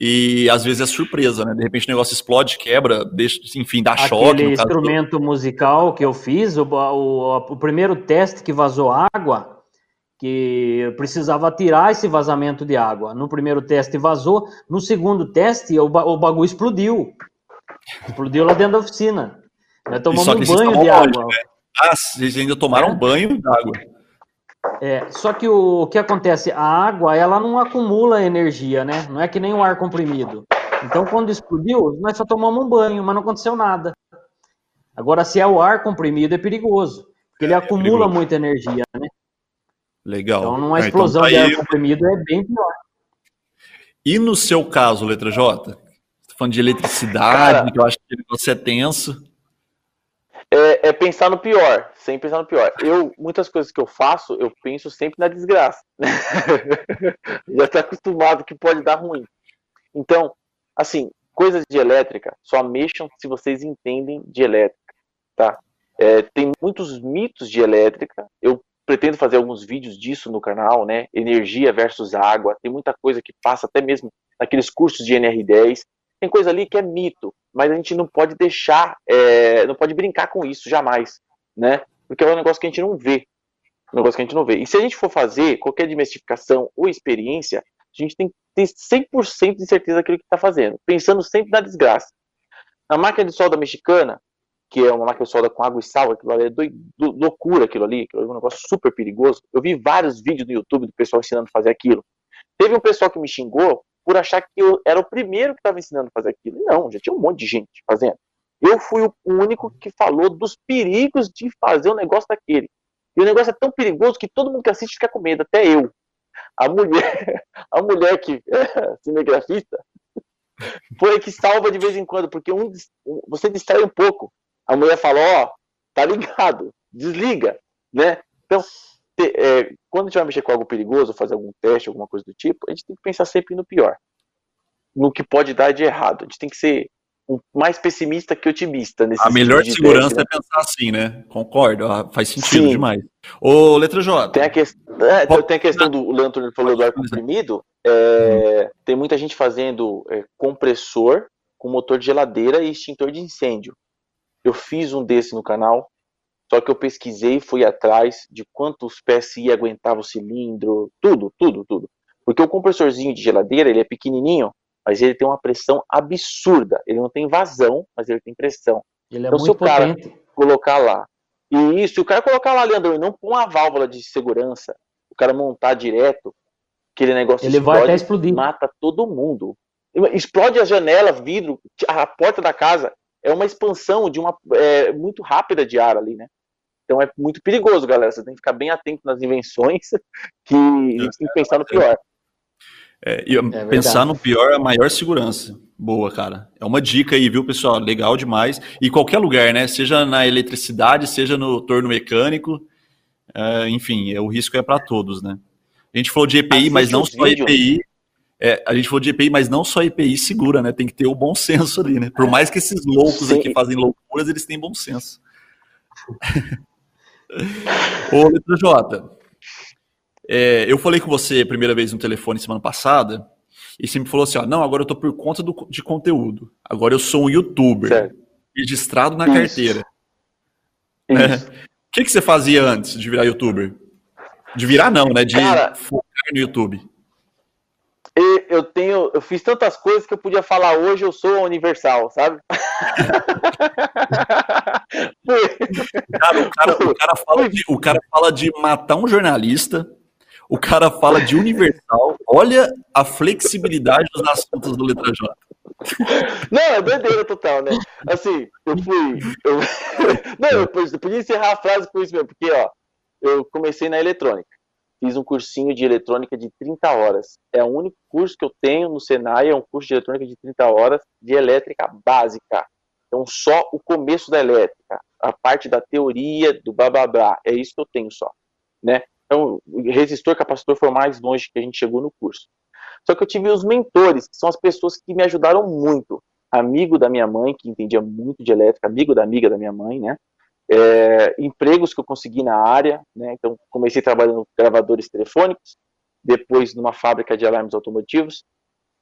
e às vezes é surpresa, né? De repente o negócio explode, quebra, deixa, enfim, dá Aquele choque. Aquele instrumento do... musical que eu fiz, o, o, o primeiro teste que vazou água, que eu precisava tirar esse vazamento de água. No primeiro teste vazou, no segundo teste o, o bagulho explodiu. Explodiu lá dentro da oficina. Nós tomamos um banho de água. Né? Ah, vocês ainda tomaram é. banho d'água. É, só que o, o, que acontece? A água, ela não acumula energia, né? Não é que nem o ar comprimido. Então, quando explodiu, nós só tomamos um banho, mas não aconteceu nada. Agora, se é o ar comprimido, é perigoso, porque ele é, acumula perigoso. muita energia, né? Legal. Então, numa explosão é, então, tá de ar comprimido é bem pior. E no seu caso, letra J? Tô falando de eletricidade, Cara, que eu acho que negócio é tenso é, é, pensar no pior, sem pensar no pior. Eu, muitas coisas que eu faço, eu penso sempre na desgraça. Já está acostumado que pode dar ruim. Então, assim, coisas de elétrica, só mexam se vocês entendem de elétrica, tá? É, tem muitos mitos de elétrica. Eu pretendo fazer alguns vídeos disso no canal, né? Energia versus água. Tem muita coisa que passa até mesmo naqueles cursos de NR10. Tem coisa ali que é mito, mas a gente não pode deixar, é, não pode brincar com isso jamais, né? Porque é um negócio que a gente não vê, um negócio que a gente não vê. E se a gente for fazer qualquer desmistificação ou experiência, A gente tem que ter 100% de certeza daquilo que está fazendo, pensando sempre na desgraça. Na máquina de solda mexicana, que é uma máquina de solda com água e sal, aquilo ali é do, do, loucura aquilo ali, aquilo é um negócio super perigoso. Eu vi vários vídeos no YouTube do pessoal ensinando a fazer aquilo. Teve um pessoal que me xingou por achar que eu era o primeiro que estava ensinando a fazer aquilo. Não, já tinha um monte de gente fazendo. Eu fui o único que falou dos perigos de fazer um negócio daquele. E o negócio é tão perigoso que todo mundo que assiste fica com medo, até eu. A mulher, a mulher que é cinegrafista, foi que salva de vez em quando, porque um, você distrai um pouco. A mulher fala, ó, oh, tá ligado, desliga, né? Então, te, é, quando a gente vai mexer com algo perigoso, fazer algum teste, alguma coisa do tipo, a gente tem que pensar sempre no pior, no que pode dar de errado. A gente tem que ser mais pessimista que otimista nesse A melhor de segurança teste, né? é pensar assim, né? Concordo, faz sentido Sim. demais. Ô, letra J. Tem a, que... é, tem a questão do o falou do ar comprimido. É, uhum. Tem muita gente fazendo é, compressor com motor de geladeira e extintor de incêndio. Eu fiz um desse no canal, só que eu pesquisei e fui atrás de quantos PSI aguentava o cilindro, tudo, tudo, tudo. Porque o compressorzinho de geladeira, ele é pequenininho, mas ele tem uma pressão absurda. Ele não tem vazão, mas ele tem pressão. Ele é então, se o cara potente. colocar lá, e isso, o cara colocar lá, Leandro, e não com uma válvula de segurança, o cara montar direto, aquele negócio ele explode, vai até explodir. mata todo mundo. Explode a janela, vidro, a porta da casa. É uma expansão de uma é, muito rápida de ar ali, né? Então é muito perigoso, galera. Você tem que ficar bem atento nas invenções, que a gente tem que pensar no pior. É, e é pensar no pior é a maior segurança. Boa, cara. É uma dica aí, viu, pessoal? Legal demais. E qualquer lugar, né? Seja na eletricidade, seja no torno mecânico. É, enfim, é, o risco é para todos, né? A gente falou de EPI, mas não só vídeo. EPI. É, a gente falou de EPI, mas não só EPI segura, né? Tem que ter o bom senso ali, né? Por mais que esses loucos Sim. aqui fazem loucuras, eles têm bom senso. Ô, letra J, é, eu falei com você a primeira vez no telefone semana passada, e você me falou assim: ó, não, agora eu tô por conta do, de conteúdo. Agora eu sou um youtuber certo. registrado na Isso. carteira. É. O que, que você fazia antes de virar youtuber? De virar, não, né? De Cara, focar no YouTube. Eu tenho, eu fiz tantas coisas que eu podia falar hoje eu sou universal, sabe? cara, o, cara, o, cara fala de, o cara fala de matar um jornalista, o cara fala de universal. Olha a flexibilidade dos assuntos do Letra J. Não, é doideira total, né? Assim, eu fui. Eu... Não, eu podia encerrar a frase com isso mesmo, porque, ó, eu comecei na eletrônica. Fiz um cursinho de eletrônica de 30 horas. É o único curso que eu tenho no Senai, é um curso de eletrônica de 30 horas de elétrica básica. Então, só o começo da elétrica, a parte da teoria, do blá blá blá, é isso que eu tenho só, né? Então, resistor, capacitor foi mais longe que a gente chegou no curso. Só que eu tive os mentores, que são as pessoas que me ajudaram muito. Amigo da minha mãe, que entendia muito de elétrica, amigo da amiga da minha mãe, né? É, empregos que eu consegui na área, né? Então, comecei trabalhando com gravadores telefônicos, depois numa fábrica de alarmes automotivos,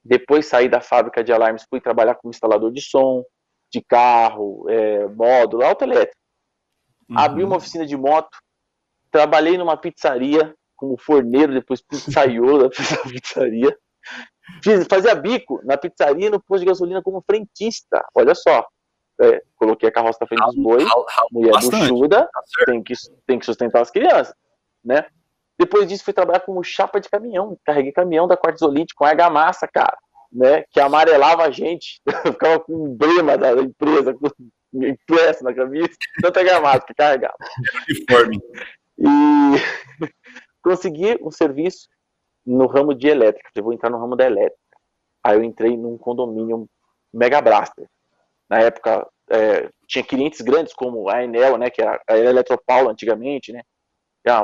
depois saí da fábrica de alarmes, fui trabalhar como instalador de som, de carro, é, módulo, autoelétrico. Uhum. Abri uma oficina de moto, Trabalhei numa pizzaria como forneiro, depois pizzaiolo da pizzaria. Fiz, fazia bico na pizzaria no posto de gasolina como frentista. Olha só. É, coloquei a carroça na frente dos bois, mulher buchuda, tá tem, que, tem que sustentar as crianças, né? Depois disso fui trabalhar como chapa de caminhão, carreguei caminhão da Quartzolite com argamassa, cara, né? Que amarelava a gente, ficava com o emblema da empresa, com impresso na camisa, tanta argamassa que carregava. Uniforme. E consegui um serviço no ramo de elétrica. Falei, vou entrar no ramo da elétrica. Aí eu entrei num condomínio Mega Blaster. Na época é, tinha clientes grandes como a Enel, né, que era a Eletropaulo antigamente, né,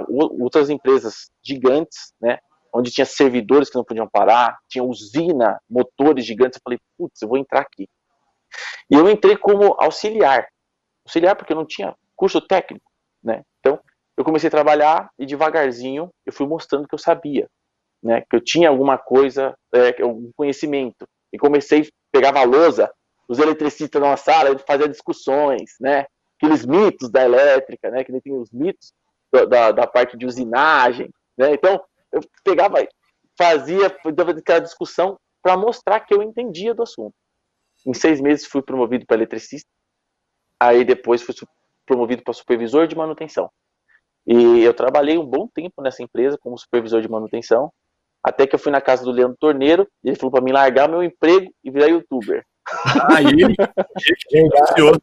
outras empresas gigantes, né, onde tinha servidores que não podiam parar, tinha usina, motores gigantes. Eu falei, putz, eu vou entrar aqui. E eu entrei como auxiliar. Auxiliar porque eu não tinha curso técnico, né? Então, eu comecei a trabalhar e devagarzinho eu fui mostrando que eu sabia, né, que eu tinha alguma coisa, é, algum conhecimento. E comecei, pegava a lousa, os eletricistas na sala, fazia discussões, né, aqueles mitos da elétrica, né, que nem tem os mitos da, da, da parte de usinagem, né, então eu pegava fazia aquela discussão para mostrar que eu entendia do assunto. Em seis meses fui promovido para eletricista, aí depois fui promovido para supervisor de manutenção. E eu trabalhei um bom tempo nessa empresa como supervisor de manutenção, até que eu fui na casa do Leandro Torneiro, e ele falou para mim largar meu emprego e virar youtuber. Aí, ele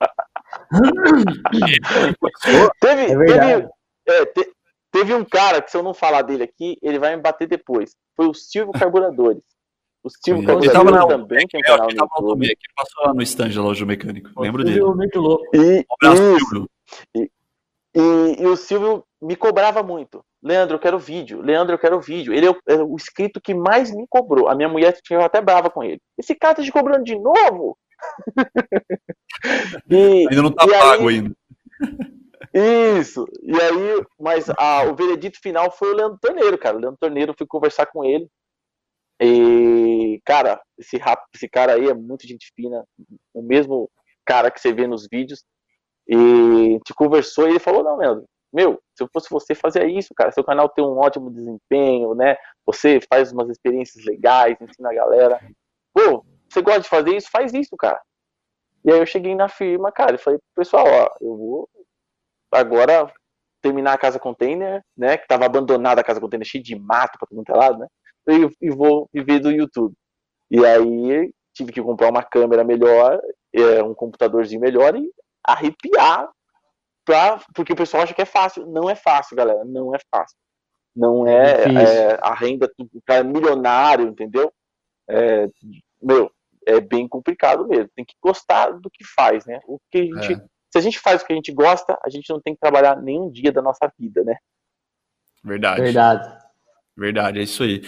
teve, É teve, é, te, teve um cara que, se eu não falar dele aqui, ele vai me bater depois. Foi o Silvio Carburadores. O Silvio Ele Carburadores tava na- também tem um canal no YouTube. Que passou lá no stand da loja do mecânico. Lembro dele. Silvio, muito louco. E, Um abraço, Silvio. E, e o Silvio me cobrava muito. Leandro, eu quero vídeo. Leandro, eu quero vídeo. Ele é o, é o inscrito que mais me cobrou. A minha mulher tinha até brava com ele. Esse cara tá te cobrando de novo? e, Ainda não tá e aí- pago ainda. Isso. E aí, mas a- o veredito final foi o Leandro Torneiro, cara. O Leandro Torneiro, eu fui conversar com ele. E, cara, esse, rap- esse cara aí é muito gente fina. O mesmo cara que você vê nos vídeos. E te conversou e ele falou: Não, Leandro, meu, se eu fosse você, fazia isso, cara. Seu canal tem um ótimo desempenho, né? Você faz umas experiências legais, ensina a galera. Pô, você gosta de fazer isso? Faz isso, cara. E aí eu cheguei na firma, cara, e falei pessoal: Ó, eu vou agora terminar a casa container, né? Que tava abandonada a casa container, cheia de mato pra todo é lado, né? E, e vou viver do YouTube. E aí tive que comprar uma câmera melhor, é, um computadorzinho melhor e arrepiar pra, porque o pessoal acha que é fácil. Não é fácil, galera. Não é fácil. Não é, Difícil. é a renda, o cara é milionário, entendeu? É, meu, é bem complicado mesmo. Tem que gostar do que faz, né? O que a gente, É. Se a gente faz o que a gente gosta, a gente não tem que trabalhar nenhum dia da nossa vida, né? Verdade. Verdade. Verdade, é isso aí.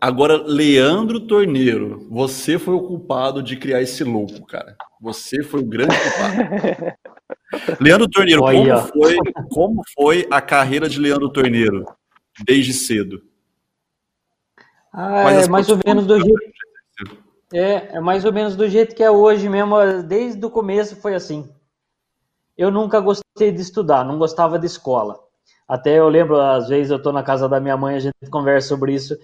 Agora, Leandro Torneiro, você foi o culpado de criar esse louco, cara. Você foi o grande culpado. Leandro Torneiro, como foi, como foi a carreira de Leandro Torneiro desde cedo? Ah, é mais ou menos do jeito. É, é mais ou menos do jeito que é hoje mesmo. Desde o começo foi assim. Eu nunca gostei de estudar, não gostava de escola. Até eu lembro, às vezes eu tô na casa da minha mãe, a gente conversa sobre isso,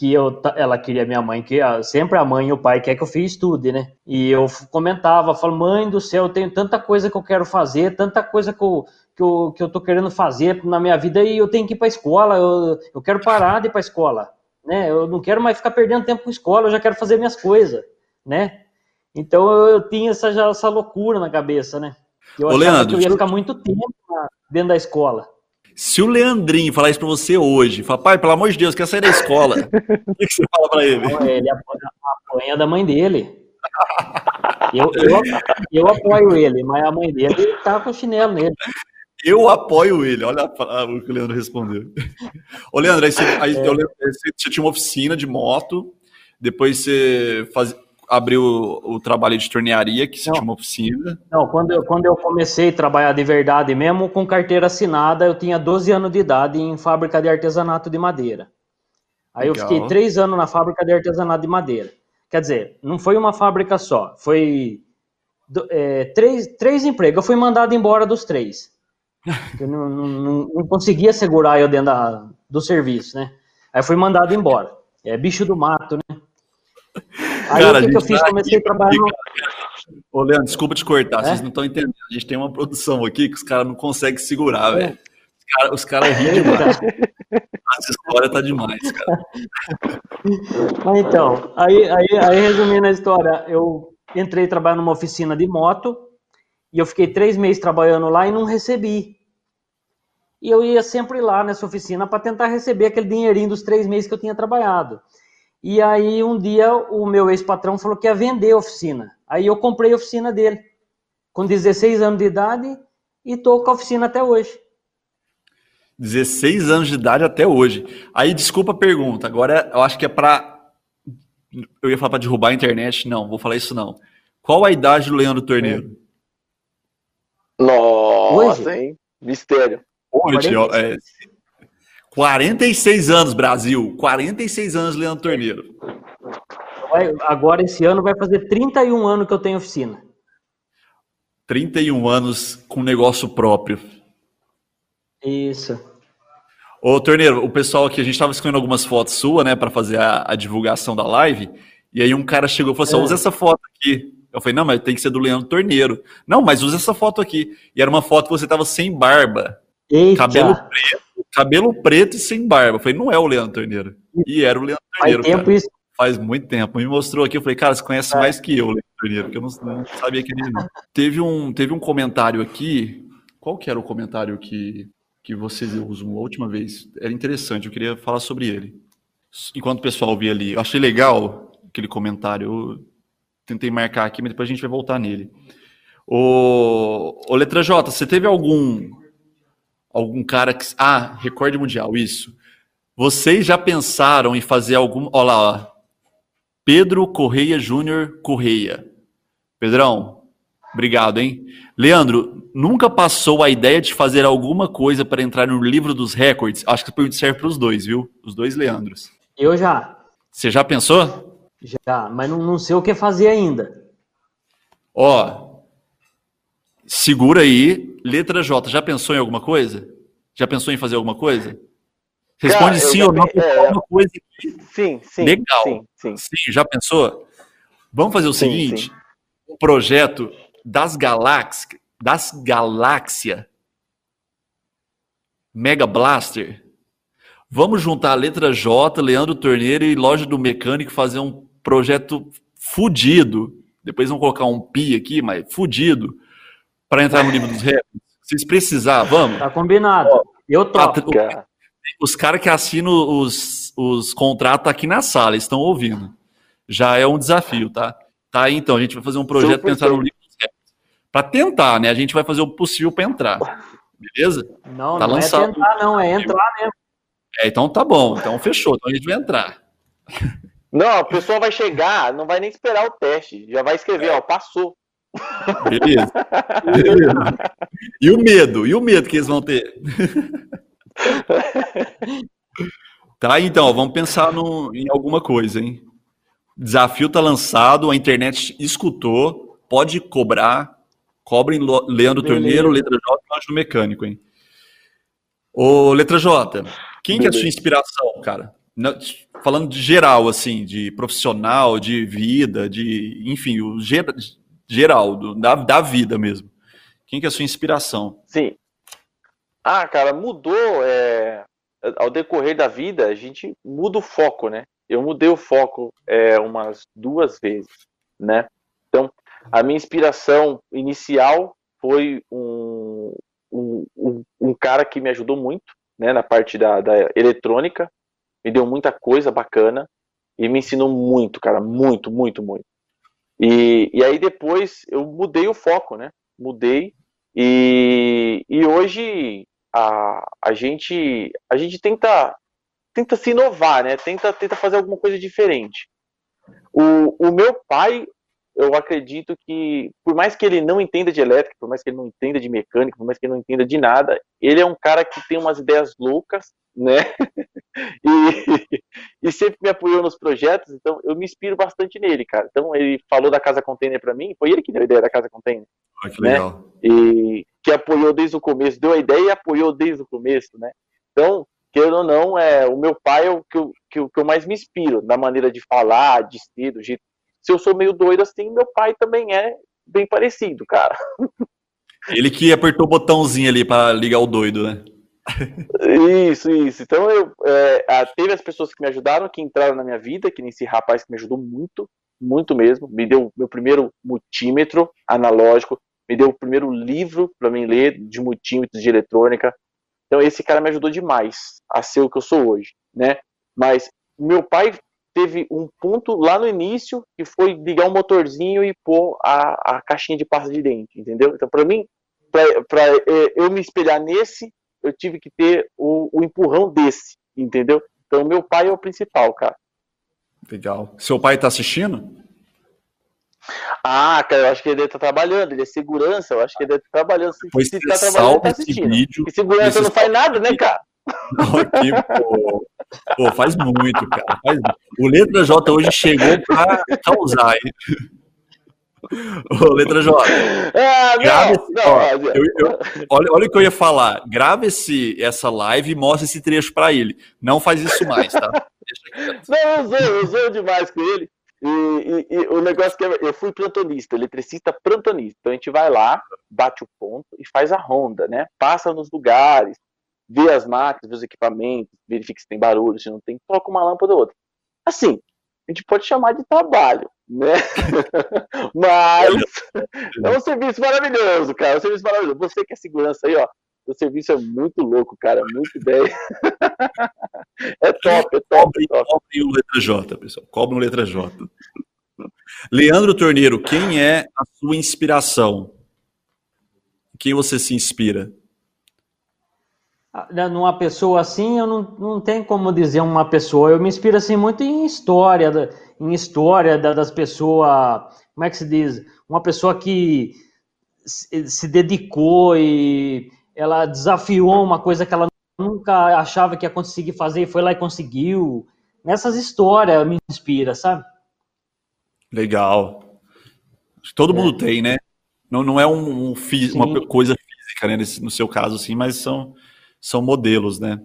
que eu, ela queria minha mãe, que sempre a mãe e o pai quer que eu fiz estude, né? E eu comentava, falo, mãe do céu, eu tenho tanta coisa que eu quero fazer, tanta coisa que eu, que eu, que eu tô querendo fazer na minha vida e eu tenho que ir pra escola, eu, eu quero parar de ir pra escola, né? Eu não quero mais ficar perdendo tempo com escola, eu já quero fazer minhas coisas, né? Então eu, eu tinha essa, já, essa loucura na cabeça, né? Eu Ô, achava Leandro, que eu ia ficar muito tempo dentro da escola. Se o Leandrinho falar isso pra você hoje, falar, pai, pelo amor de Deus, quer sair da escola, o que, que você fala pra ele? Então, Ele apoia, apanha da mãe dele. Eu, eu, eu apoio ele, mas a mãe dele tá com o chinelo nele. Eu apoio ele. Olha o que o Leandro respondeu. Ô, Leandro, aí você, aí eu lembro- você- você tinha uma oficina de moto, depois você faz- abriu o, o trabalho de tornearia, que você Não. tinha oficina. Não, quando eu, quando eu comecei a trabalhar de verdade mesmo, com carteira assinada, eu tinha 12 anos de idade em fábrica de artesanato de madeira. Aí eu Legal. fiquei três anos na fábrica de artesanato de madeira. Quer dizer, não foi uma fábrica só, foi é, três, três empregos. Eu fui mandado embora dos três. Eu não, não- não- conseguia segurar eu dentro da- do serviço, né? Aí eu fui mandado embora. É bicho do mato, né? Aí Cara, o que, eu fiz? tá Comecei a trabalhar no, Ô, Leandro, desculpa te cortar, É? vocês não estão entendendo. A gente tem uma produção aqui que os caras não conseguem segurar, velho. Os caras os caras riem demais. Essa história tá demais, cara. Mas então, aí, aí, aí resumindo a história, eu entrei trabalhar numa oficina de moto e eu fiquei três meses trabalhando lá e não recebi. E eu ia sempre lá nessa oficina para tentar receber aquele dinheirinho dos três meses que eu tinha trabalhado. E aí um dia o meu ex-patrão falou que ia vender a oficina. Aí eu comprei a oficina dele, com 16 anos de idade, e tô com a oficina até hoje. 16 anos de idade até hoje. Aí, desculpa a pergunta. Agora, eu acho que é pra. Eu ia falar pra derrubar a internet. Não, vou falar isso não. Qual a idade do Leandro Torneiro? Nossa, Hoje? hein? Mistério. Hoje, ó, é, 46 anos, Brasil. 46 anos, Leandro Torneiro. Agora, esse ano, vai fazer 31 anos que eu tenho oficina. 31 anos com negócio próprio. Isso. Ô, Torneiro, o pessoal aqui, a gente tava escolhendo algumas fotos suas, né, para fazer a, a, divulgação da live, e aí um cara chegou e falou assim, é. usa essa foto aqui. Eu falei, não, mas tem que ser do Leandro Torneiro. Não, mas usa essa foto aqui. E era uma foto que você tava sem barba. Eita. Cabelo preto, cabelo preto e sem barba. Eu falei, não é o Leandro Torneiro. E era o Leandro Torneiro. Faz tempo isso. Faz muito tempo. Me mostrou aqui, eu falei, cara, você conhece é. mais que eu, Leandro Torneiro, que eu não, não sabia que ele não. Teve um, teve um comentário aqui. Qual que era o comentário que que vocês usam a última vez. Era interessante, eu queria falar sobre ele. Enquanto o pessoal via ali, eu achei legal aquele comentário. Eu tentei marcar aqui, mas depois a gente vai voltar nele. O Letra J, você teve algum algum cara que ah, recorde mundial, isso. Vocês já pensaram em fazer algum, olha lá, ó. Pedro Correia Júnior Correia. Pedrão, obrigado, hein? Leandro, nunca passou a ideia de fazer alguma coisa para entrar no livro dos recordes? Acho que o serve para os dois, viu? Os dois Leandros. Eu já. Você já pensou? Já, mas não, não sei o que fazer ainda. Ó, segura aí. Letra J, já pensou em alguma coisa? Já pensou em fazer alguma coisa? Responde Cara, sim ou não, é, alguma coisa aqui. Sim, sim. Legal. Sim, sim. sim já pensou? Vamos fazer o sim, seguinte: um projeto das galáxias, das galáxia Mega Blaster. Vamos juntar a letra J, Leandro Torneiro e Loja do Mecânico fazer um projeto fudido. Depois vamos colocar um pi aqui, mas fudido para entrar no livro dos recordes. Vocês precisar, vamos? Tá combinado. Ó, Eu topo. Os caras que assinam os, os contratos aqui na sala estão ouvindo. Já é um desafio, tá? Tá aí, então. A gente vai fazer um projeto para entrar no livro para tentar, né? A gente vai fazer o possível para entrar. Beleza? Não, tá não é lançado. é tentar, não, é entrar mesmo. É, então tá bom. Então fechou. Então a gente vai entrar. Não, a pessoa vai chegar, não vai nem esperar o teste. Já vai escrever, é. ó, passou. Beleza. Beleza. E o medo? E o medo que eles vão ter? tá, então, vamos pensar no, em alguma coisa, hein? Desafio tá lançado, a internet escutou, pode cobrar, Cobrem Leandro Beleza. Torneiro, letra J e Anjo Mecânico, hein? Ô, letra J, quem Beleza. que é a sua inspiração, cara? Falando de geral, assim, de profissional, de vida, de, enfim, o geral, do, da, da vida mesmo. Quem que é a sua inspiração? Sim. Ah, cara, mudou é, ao decorrer da vida, a gente muda o foco, né? Eu mudei o foco é, umas duas vezes, né? Então, a minha inspiração inicial foi um, um, um, um cara que me ajudou muito né, na parte da, da eletrônica, me deu muita coisa bacana e me ensinou muito, cara, muito, muito, muito. E, e aí depois eu mudei o foco, né? Mudei e, e hoje a, a gente a gente tenta tenta se inovar, né? Tenta tenta fazer alguma coisa diferente. O, o meu pai eu acredito que, por mais que ele não entenda de elétrica, por mais que ele não entenda de mecânica, por mais que ele não entenda de nada, ele é um cara que tem umas ideias loucas, né? e, e sempre me apoiou nos projetos, então eu me inspiro bastante nele, cara. Então ele falou da Casa Container para mim, foi ele que deu a ideia da Casa Container. Ah, que né? legal. E que apoiou desde o começo, deu a ideia e apoiou desde o começo, né? Então, querendo ou não, é, o meu pai é o que eu, que, eu, que eu mais me inspiro, na maneira de falar, de ser, do jeito se eu sou meio doido assim, meu pai também é bem parecido, cara. Ele que apertou o botãozinho ali para ligar o doido, né? Isso, isso. Então eu é, teve as pessoas que me ajudaram, que entraram na minha vida, que nem esse rapaz que me ajudou muito, muito mesmo. Me deu meu primeiro multímetro analógico, me deu o primeiro livro para mim ler de multímetros de eletrônica. Então esse cara me ajudou demais a ser o que eu sou hoje, né? Mas meu pai teve um ponto lá no início que foi ligar um motorzinho e pôr a, a caixinha de pasta de dente, entendeu? Então, para mim, para é, eu me espelhar nesse, eu tive que ter o, o, empurrão desse, entendeu? Então, meu pai é o principal, cara. Legal. Seu pai está assistindo? Ah, cara, eu acho que ele deve estar tá trabalhando, ele é segurança, eu acho que ele deve estar tá trabalhando. Se, pois se tá trabalhando, tá assistindo. Vídeo, e segurança não faz nada, né, cara? Aqui, pô, pô, faz muito, cara. Faz... O Letra J hoje chegou para causar, hein? Ô, letra J. Ah, Grave não, esse- não, ó, mas- eu- eu- olha, olha o que eu ia falar. Grava esse, essa live e mostra esse trecho pra ele. Não faz isso mais, tá? Quieto. Não, eu usou, eu usou demais com ele. E, e- e o negócio que é, eu fui plantonista, eletricista plantonista. Então a gente vai lá, bate o ponto e faz a ronda, né? Passa nos lugares, vê as máquinas, vê os equipamentos, verifica se tem barulho, se não tem, troca uma lâmpada ou outra. Assim, a gente pode chamar de trabalho, né? Mas é um serviço maravilhoso, cara. É um serviço maravilhoso. Você que é segurança aí, ó. O serviço é muito louco, cara. Muito bem. É top, é top, Cobre, é top. cobre o letra J, pessoal. Cobre no letra J. Leandro Torneiro, quem é a sua inspiração? Quem você se inspira? Ah, Numa pessoa assim, eu não, não tem como dizer uma pessoa. Eu me inspiro assim muito em história, em história da- das pessoas. Como é que se diz? Uma pessoa que se, dedicou e ela desafiou uma coisa que ela nunca achava que ia conseguir fazer e foi lá e conseguiu. Nessas histórias me inspira, sabe? Legal. Acho que todo mundo tem, né? Não, não é um, um uma coisa física, né? no seu caso, assim, mas são, são modelos, né?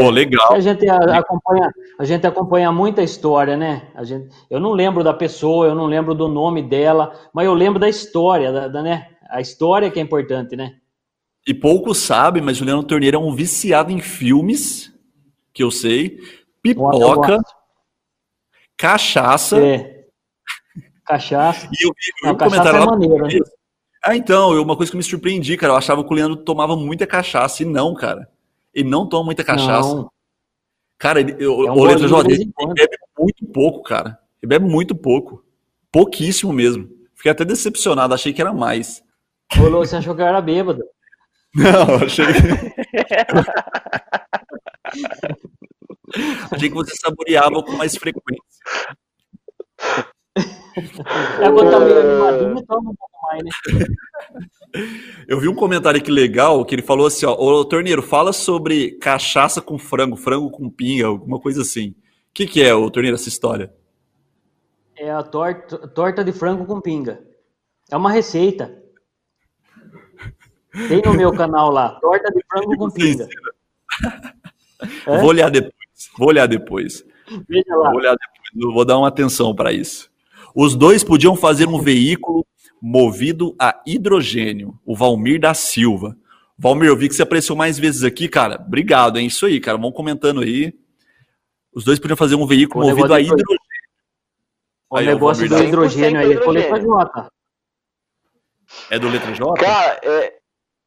Pô, legal. A gente acompanha, a gente acompanha muita história, né? A gente, eu não lembro da pessoa, eu não lembro do nome dela, mas eu lembro da história, da, da, né? A história que é importante, né? E poucos sabem, mas Juliano Torneiro é um viciado em filmes, que eu sei, Eu- eu pipoca, gosto. cachaça. É. Cachaça. E eu vi, eu um comentário é maneiro, né? Ah, então, eu- uma coisa que me surpreendi, cara. Eu achava que o Leandro tomava muita cachaça. E não, cara. Ele não toma muita cachaça. Não, Cara, ele, eu, É um o Leandro golinho J, de vez ele bebe muito pouco, cara. Ele bebe muito pouco. Pouquíssimo mesmo. Fiquei até decepcionado, achei que era mais. Rolou, você achou que eu era bêbado. Não, achei que. achei que você saboreava com mais frequência. É quando tá meio animadinho, toma um pouco mais, né? Eu vi um comentário aqui legal que ele falou assim: ó, ô Torneiro, fala sobre cachaça com frango, frango com pinga, alguma coisa assim. O que, que é, ô Torneiro, essa história? É a torta, torta de frango com pinga. É uma receita. Tem no meu canal lá, torta de frango com pinga. É? Vou olhar depois. Vou olhar depois. Veja lá. Vou olhar depois. Eu vou dar uma atenção para isso. Os dois podiam fazer um veículo movido a hidrogênio. O Valmir da Silva. Valmir, eu vi que você apareceu mais vezes aqui, cara. Obrigado, é isso aí, cara. Vão comentando aí. Os dois podiam fazer um veículo O movido a hidrogênio. O Aí, negócio do hidrogênio aí é 100% coleta J. É do letra J? Cara, é,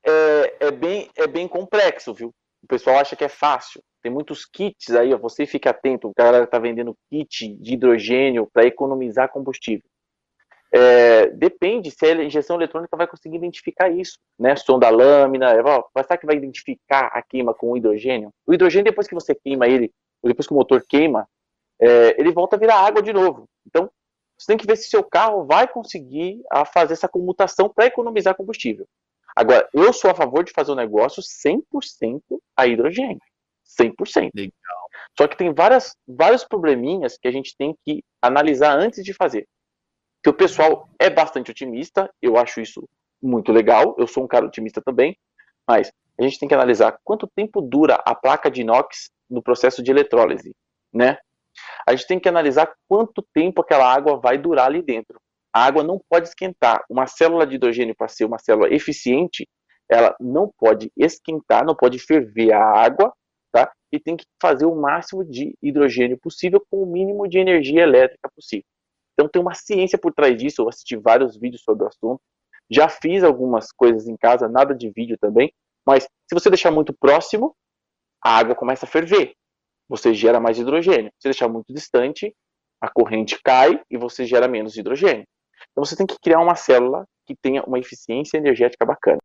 é, é, bem, é bem complexo, viu? O pessoal acha que é fácil. Tem muitos kits aí, ó, você fica atento, o cara tá vendendo kit de hidrogênio para economizar combustível. É, depende se a injeção eletrônica vai conseguir identificar isso, né? Som da lâmina, é, ó, será que vai identificar a queima com o hidrogênio? O hidrogênio, depois que você queima ele, depois que o motor queima, é, ele volta a virar água de novo. Então, você tem que ver se seu carro vai conseguir a fazer essa comutação para economizar combustível. Agora, eu sou a favor de fazer um negócio 100% a hidrogênio. 100%. Legal. Só que tem várias, vários probleminhas que a gente tem que analisar antes de fazer. Que o pessoal é bastante otimista, eu acho isso muito legal, eu sou um cara otimista também, mas a gente tem que analisar quanto tempo dura a placa de inox no processo de eletrólise, né? A gente tem que analisar quanto tempo aquela água vai durar ali dentro. A água não pode esquentar. Uma célula de hidrogênio, para ser uma célula eficiente, ela não pode esquentar, não pode ferver a água, tá? E tem que fazer o máximo de hidrogênio possível com o mínimo de energia elétrica possível. Então tem uma ciência por trás disso. Eu assisti vários vídeos sobre o assunto. Já fiz algumas coisas em casa, nada de vídeo também. Mas se você deixar muito próximo, a água começa a ferver. Você gera mais hidrogênio. Se deixar muito distante, a corrente cai e você gera menos hidrogênio. Então você tem que criar uma célula que tenha uma eficiência energética bacana.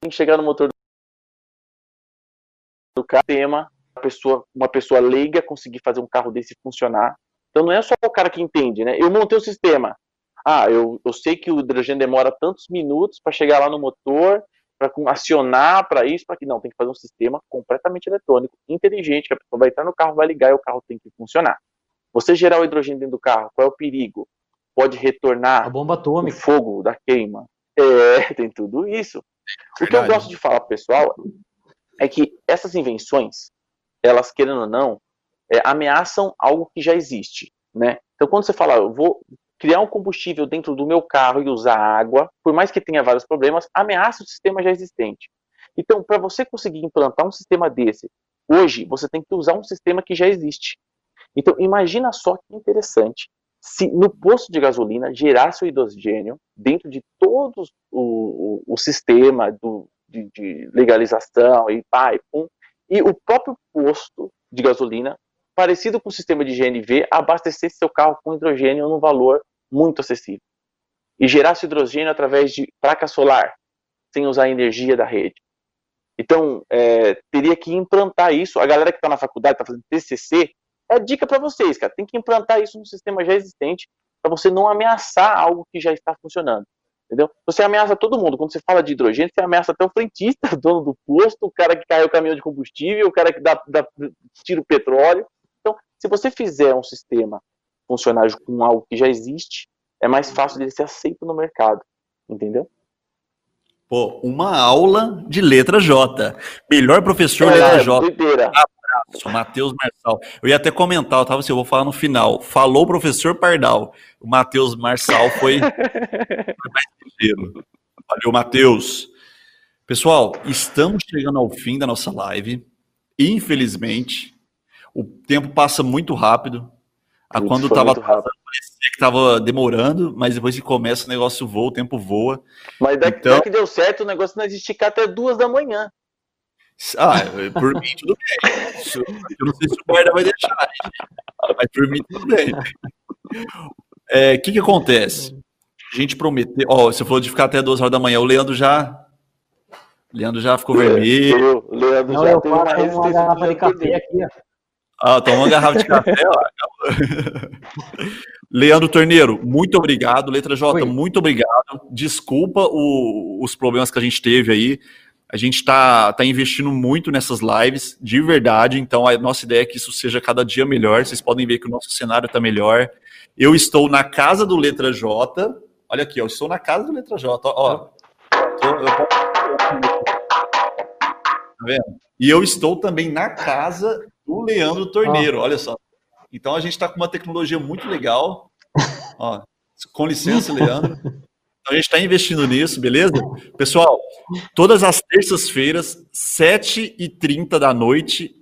Tem que chegar no motor do carro, tema, uma pessoa, uma pessoa leiga conseguir fazer um carro desse funcionar. Então não é só o cara que entende, né? Eu montei o sistema. Ah, eu, eu sei que o hidrogênio demora tantos minutos para chegar lá no motor, para acionar, para isso, para que não, tem que fazer um sistema completamente eletrônico, inteligente, que a pessoa vai entrar no carro, vai ligar e o carro tem que funcionar. Você gerar o hidrogênio dentro do carro, qual é o perigo? pode retornar A bomba atômica. o fogo da queima. É, tem tudo isso. O que eu Verdade. gosto de falar pro pessoal é que essas invenções, elas querendo ou não, é, ameaçam algo que já existe, né? Então quando você fala, eu vou criar um combustível dentro do meu carro e usar água, por mais que tenha vários problemas, ameaça o sistema já existente. Então, para você conseguir implantar um sistema desse, hoje você tem que usar um sistema que já existe. Então, imagina só que interessante se no posto de gasolina gerasse o hidrogênio dentro de todo o, o, o sistema do, de, de legalização e pá, e pum, e o próprio posto de gasolina, parecido com o sistema de GNV, abastecesse seu carro com hidrogênio num valor muito acessível. E gerasse hidrogênio através de placa solar, sem usar a energia da rede. Então, é, teria que implantar isso. A galera que está na faculdade, está fazendo TCC, é dica para vocês, cara. Tem que implantar isso no sistema já existente para você não ameaçar algo que já está funcionando. Entendeu? Você ameaça todo mundo. Quando você fala de hidrogênio, você ameaça até o frentista, o dono do posto, o cara que caiu o caminhão de combustível, o cara que dá, dá, tira o petróleo. Então, se você fizer um sistema funcionar com algo que já existe, é mais fácil dele ser aceito no mercado. Entendeu? Pô, uma aula de letra J. Melhor professor letra J. doideira. Sou Matheus Marçal. Eu ia até comentar, eu tava assim, eu vou falar no final. Falou o professor Pardal. O Matheus Marçal foi, foi mais ligeiro. Valeu, Matheus. Pessoal, estamos chegando ao fim da nossa live. Infelizmente, o tempo passa muito rápido. A quando foi tava muito rápido. atrasando, parecia que demorando, mas depois que começa o negócio voa, o tempo voa. Mas daqui, Então- daqui deu certo, o negócio não é de esticar até duas da manhã. Ah, por mim tudo bem. Isso- Eu não sei se o guarda vai deixar, gente. mas por mim tudo bem. É, O que que acontece? A gente prometeu. Ó, você falou de ficar até duas horas da manhã. O Leandro já. O Leandro já ficou vermelho. Eu, o Leandro Não, já eu teve uma uma garrafa de café aqui, ó. Ah, toma uma garrafa de café. Ó. Leandro Torneiro, muito obrigado. Letra J, Oi. muito obrigado. Desculpa o- os problemas que a gente teve aí. A gente está tá investindo muito nessas lives, de verdade. Então, a nossa ideia é que isso seja cada dia melhor. Vocês podem ver que o nosso cenário está melhor. Eu estou na casa do Letra J. Olha aqui, eu estou na casa do Letra J. Ó, eu Tá vendo? E eu estou também na casa do Leandro Torneiro, olha só. Então a gente está com uma tecnologia muito legal. Ó, com licença, Leandro. Então a gente está investindo nisso, beleza? Pessoal, todas as terças-feiras, 7h30 da noite,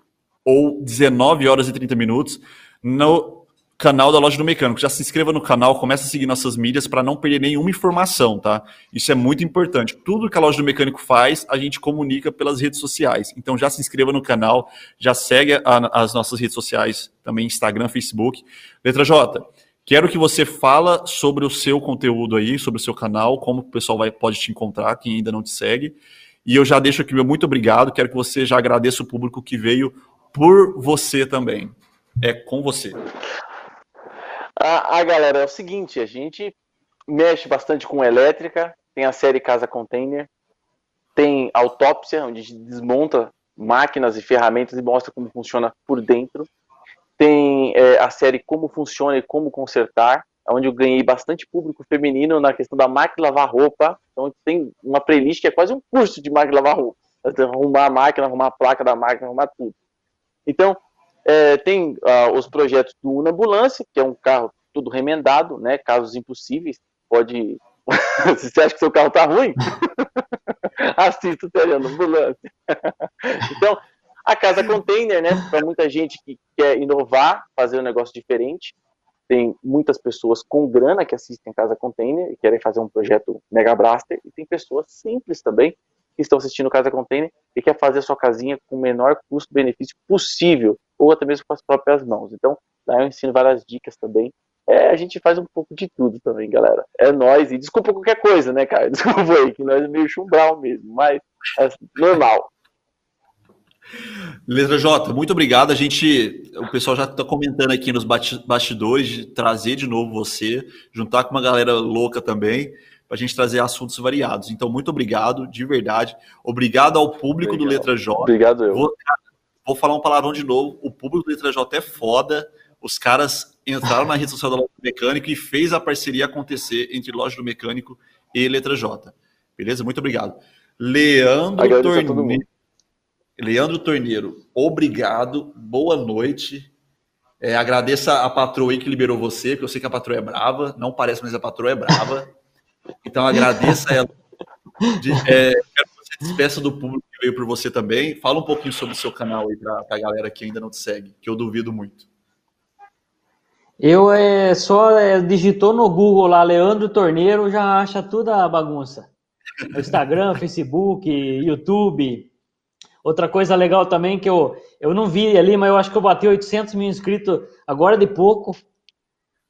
ou 19 horas e 30 minutos, no canal da Loja do Mecânico. Já se inscreva no canal, comece a seguir nossas mídias para não perder nenhuma informação, tá? Isso é muito importante. Tudo que a Loja do Mecânico faz, a gente comunica pelas redes sociais. Então já se inscreva no canal, já segue a- as nossas redes sociais, também Instagram, Facebook. Letra J, quero que você fala sobre o seu conteúdo aí, sobre o seu canal, como o pessoal vai, pode te encontrar, quem ainda não te segue. E eu já deixo aqui meu muito obrigado, quero que você já agradeça o público que veio por você também. É com você. A, a galera, é o seguinte, a gente mexe bastante com elétrica, tem a série Casa Container, tem autópsia, onde a gente desmonta máquinas e ferramentas e mostra como funciona por dentro. Tem é, a série Como Funciona e Como Consertar, onde eu ganhei bastante público feminino na questão da máquina lavar roupa. Então tem uma playlist que é quase um curso de máquina lavar roupa. Arrumar a máquina, arrumar a placa da máquina, arrumar tudo. Então, é, tem ah, os projetos do Una Ambulância, que é um carro todo remendado, né? Casos impossíveis, pode. Se você acha que seu carro tá ruim, assista o Teriano Ambulância. então, a Casa Container, né? Para muita gente que quer inovar, fazer um negócio diferente. Tem muitas pessoas com grana que assistem Casa Container e querem fazer um projeto Mega Blaster, e tem pessoas simples também que estão assistindo Casa Container e quer fazer a sua casinha com o menor custo-benefício possível, ou até mesmo com as próprias mãos. Então, lá eu ensino várias dicas também. É, a gente faz um pouco de tudo também, galera. É nós, e desculpa qualquer coisa, né, cara? Desculpa aí, que nós é meio chumbral mesmo, mas é normal. Letra J, muito obrigado. A gente, o pessoal já está comentando aqui nos bastidores de trazer de novo você, juntar com uma galera louca também, para a gente trazer assuntos variados. Então, muito obrigado, de verdade. Obrigado ao público do Legal. Letra J. Obrigado, eu. Vou, vou falar um palavrão de novo. O público do Letra J é foda. Os caras entraram na rede social da Loja do Mecânico e fez a parceria acontecer entre Loja do Mecânico e Letra J. Beleza? Muito obrigado. Leandro Torneiro. Leandro Torneiro, obrigado, boa noite. É, agradeça a patroa aí que liberou você, porque eu sei que a patroa é brava, não parece, mas a patroa é brava. Então agradeça ela. De, é, quero que você despeça do público que veio por você também. Fala um pouquinho sobre o seu canal aí para a galera que ainda não te segue, que eu duvido muito. Eu é, só é, digitou no Google lá Leandro Torneiro, já acha toda a bagunça. Instagram, Facebook, YouTube. Outra coisa legal também que eu, eu não vi ali, mas eu acho que eu bati 800 mil inscritos agora de pouco.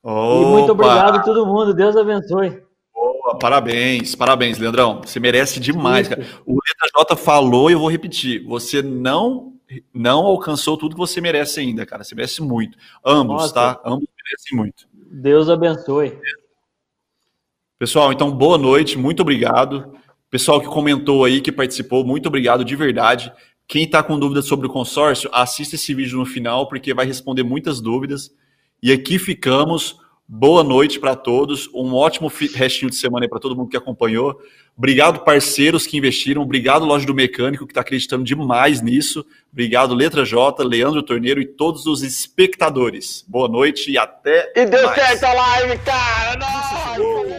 Opa. E muito obrigado a todo mundo. Deus abençoe. Boa, parabéns, parabéns, Leandrão. Você merece demais, cara. O Letra J falou e eu vou repetir. Você não não alcançou tudo que você merece ainda, cara. Você merece muito. Ambos, Nossa. tá? Ambos merecem muito. Deus abençoe. Pessoal, então boa noite, muito obrigado. Pessoal que comentou aí, que participou, muito obrigado de verdade. Quem está com dúvidas sobre o consórcio, assista esse vídeo no final, porque vai responder muitas dúvidas. E aqui ficamos. Boa noite para todos. Um ótimo restinho de semana aí para todo mundo que acompanhou. Obrigado, parceiros que investiram. Obrigado, Loja do Mecânico, que está acreditando demais nisso. Obrigado, Letra J, Leandro Torneiro e todos os espectadores. Boa noite e até. E deu mais. certo a live, cara! Nossa!